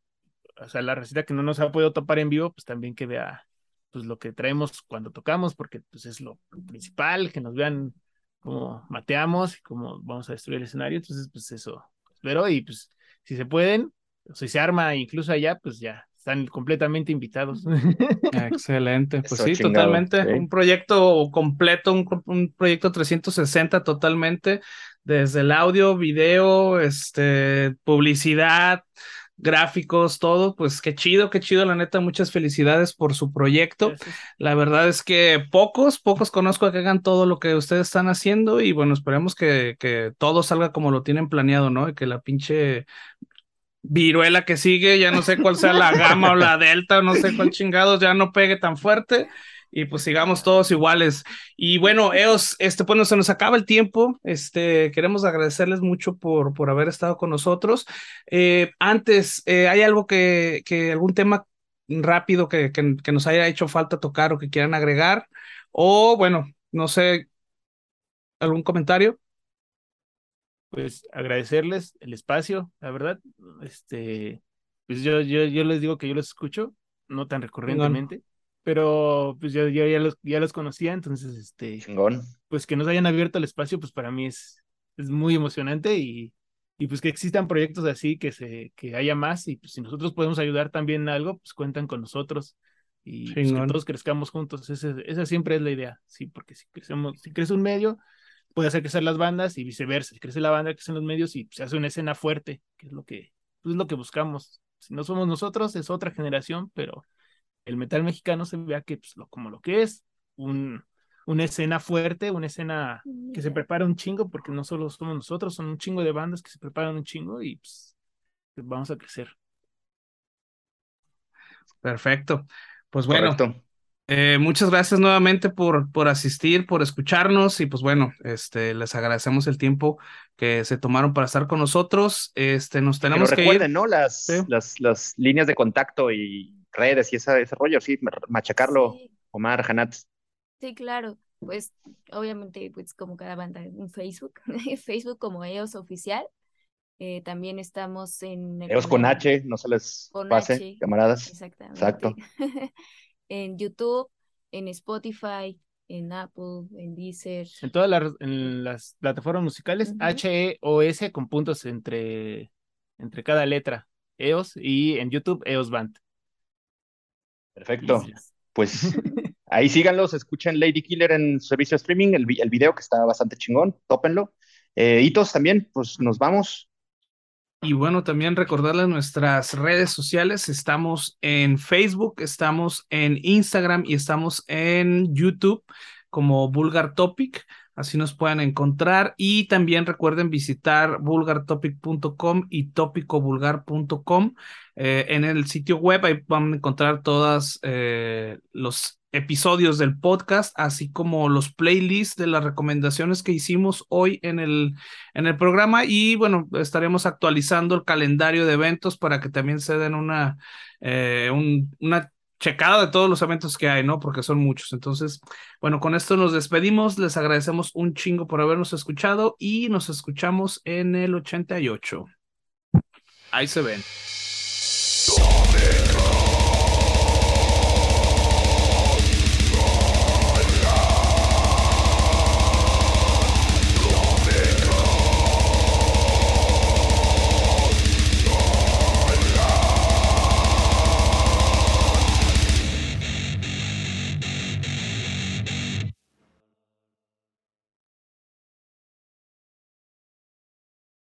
o sea, la receta que no nos ha podido topar en vivo, pues también que vea pues lo que traemos cuando tocamos, porque pues es lo principal, que nos vean cómo mateamos y cómo vamos a destruir el escenario, entonces pues eso espero y pues si se pueden, o si se arma incluso allá, pues ya están completamente invitados. Excelente, pues Eso, sí, chingado, totalmente. sí. Un proyecto completo, un, un proyecto 360 totalmente, desde el audio, video, este, publicidad, gráficos, todo, pues qué chido, qué chido, la neta, muchas felicidades por su proyecto. Gracias. La verdad es que pocos, pocos conozco que hagan todo lo que ustedes están haciendo y bueno, esperemos que, que todo salga como lo tienen planeado, ¿no? Y que la pinche viruela que sigue, ya no sé cuál sea la gama o la delta, no sé cuál chingados, ya no pegue tan fuerte y pues sigamos todos iguales. Y bueno, Eos, este, bueno, se nos acaba el tiempo, este, queremos agradecerles mucho por, por haber estado con nosotros. Eh, antes, eh, ¿hay algo que, que, algún tema rápido que, que, que nos haya hecho falta tocar o que quieran agregar? O bueno, no sé, ¿algún comentario? Pues agradecerles el espacio, la verdad, este, pues yo, yo, yo les digo que yo los escucho, no tan recurrentemente, pero pues yo, yo ya los, ya los conocía, entonces, este, Chingón. pues que nos hayan abierto el espacio, pues para mí es, es muy emocionante y, y pues que existan proyectos así, que se, que haya más y pues si nosotros podemos ayudar también en algo, pues cuentan con nosotros. y pues, que todos crezcamos juntos. Esa, esa siempre es la idea, sí, porque si crecemos, si crece un medio, puede hacer crecer las bandas y viceversa. Si crece la banda, crecen los medios y se hace una escena fuerte, que es lo que, pues, es lo que buscamos. Si no somos nosotros, es otra generación, pero el metal mexicano se vea que, pues, lo, como lo que es, un, una escena fuerte, una escena que se prepara un chingo, porque no solo somos nosotros, son un chingo de bandas que se preparan un chingo y pues, pues vamos a crecer. Perfecto. Pues bueno, eh, muchas gracias nuevamente por, por asistir, por escucharnos y pues bueno, este, les agradecemos el tiempo que se tomaron para estar con nosotros. Este, nos tenemos que, recuerden, ¿no? Las, las, las líneas de contacto y redes y ese, ese rollo, sí, machacarlo, Omar, Hanat. Sí, claro. Pues obviamente, pues como cada banda, en Facebook, Facebook como EOS Oficial. Eh, también estamos en... EOS con H, no se les pase, camaradas. Exactamente. Exacto. en YouTube, en Spotify, en Apple, en Deezer. En todas las, en las plataformas musicales, H-E-O-S con puntos entre, entre cada letra, EOS, y en YouTube, EOS Band. Perfecto. Pues ahí síganlos, escuchen Lady Killer en su servicio de streaming, el, el video que está bastante chingón, tópenlo. Eh, hitos también, pues nos vamos. Y bueno, también recordarles nuestras redes sociales. Estamos en Facebook, estamos en Instagram y estamos en YouTube como Vulgar Topic. Así nos pueden encontrar. Y también recuerden visitar vulgartopic.com y topicovulgar.com. Eh, en el sitio web ahí van a encontrar todos eh, los episodios del podcast, así como los playlists de las recomendaciones que hicimos hoy en el, en el programa. Y bueno, estaremos actualizando el calendario de eventos para que también se den una, eh, una checada de todos los eventos que hay, ¿no? Porque son muchos. Entonces, bueno, con esto nos despedimos. Les agradecemos un chingo por habernos escuchado y nos escuchamos en el 88. Ahí se ven.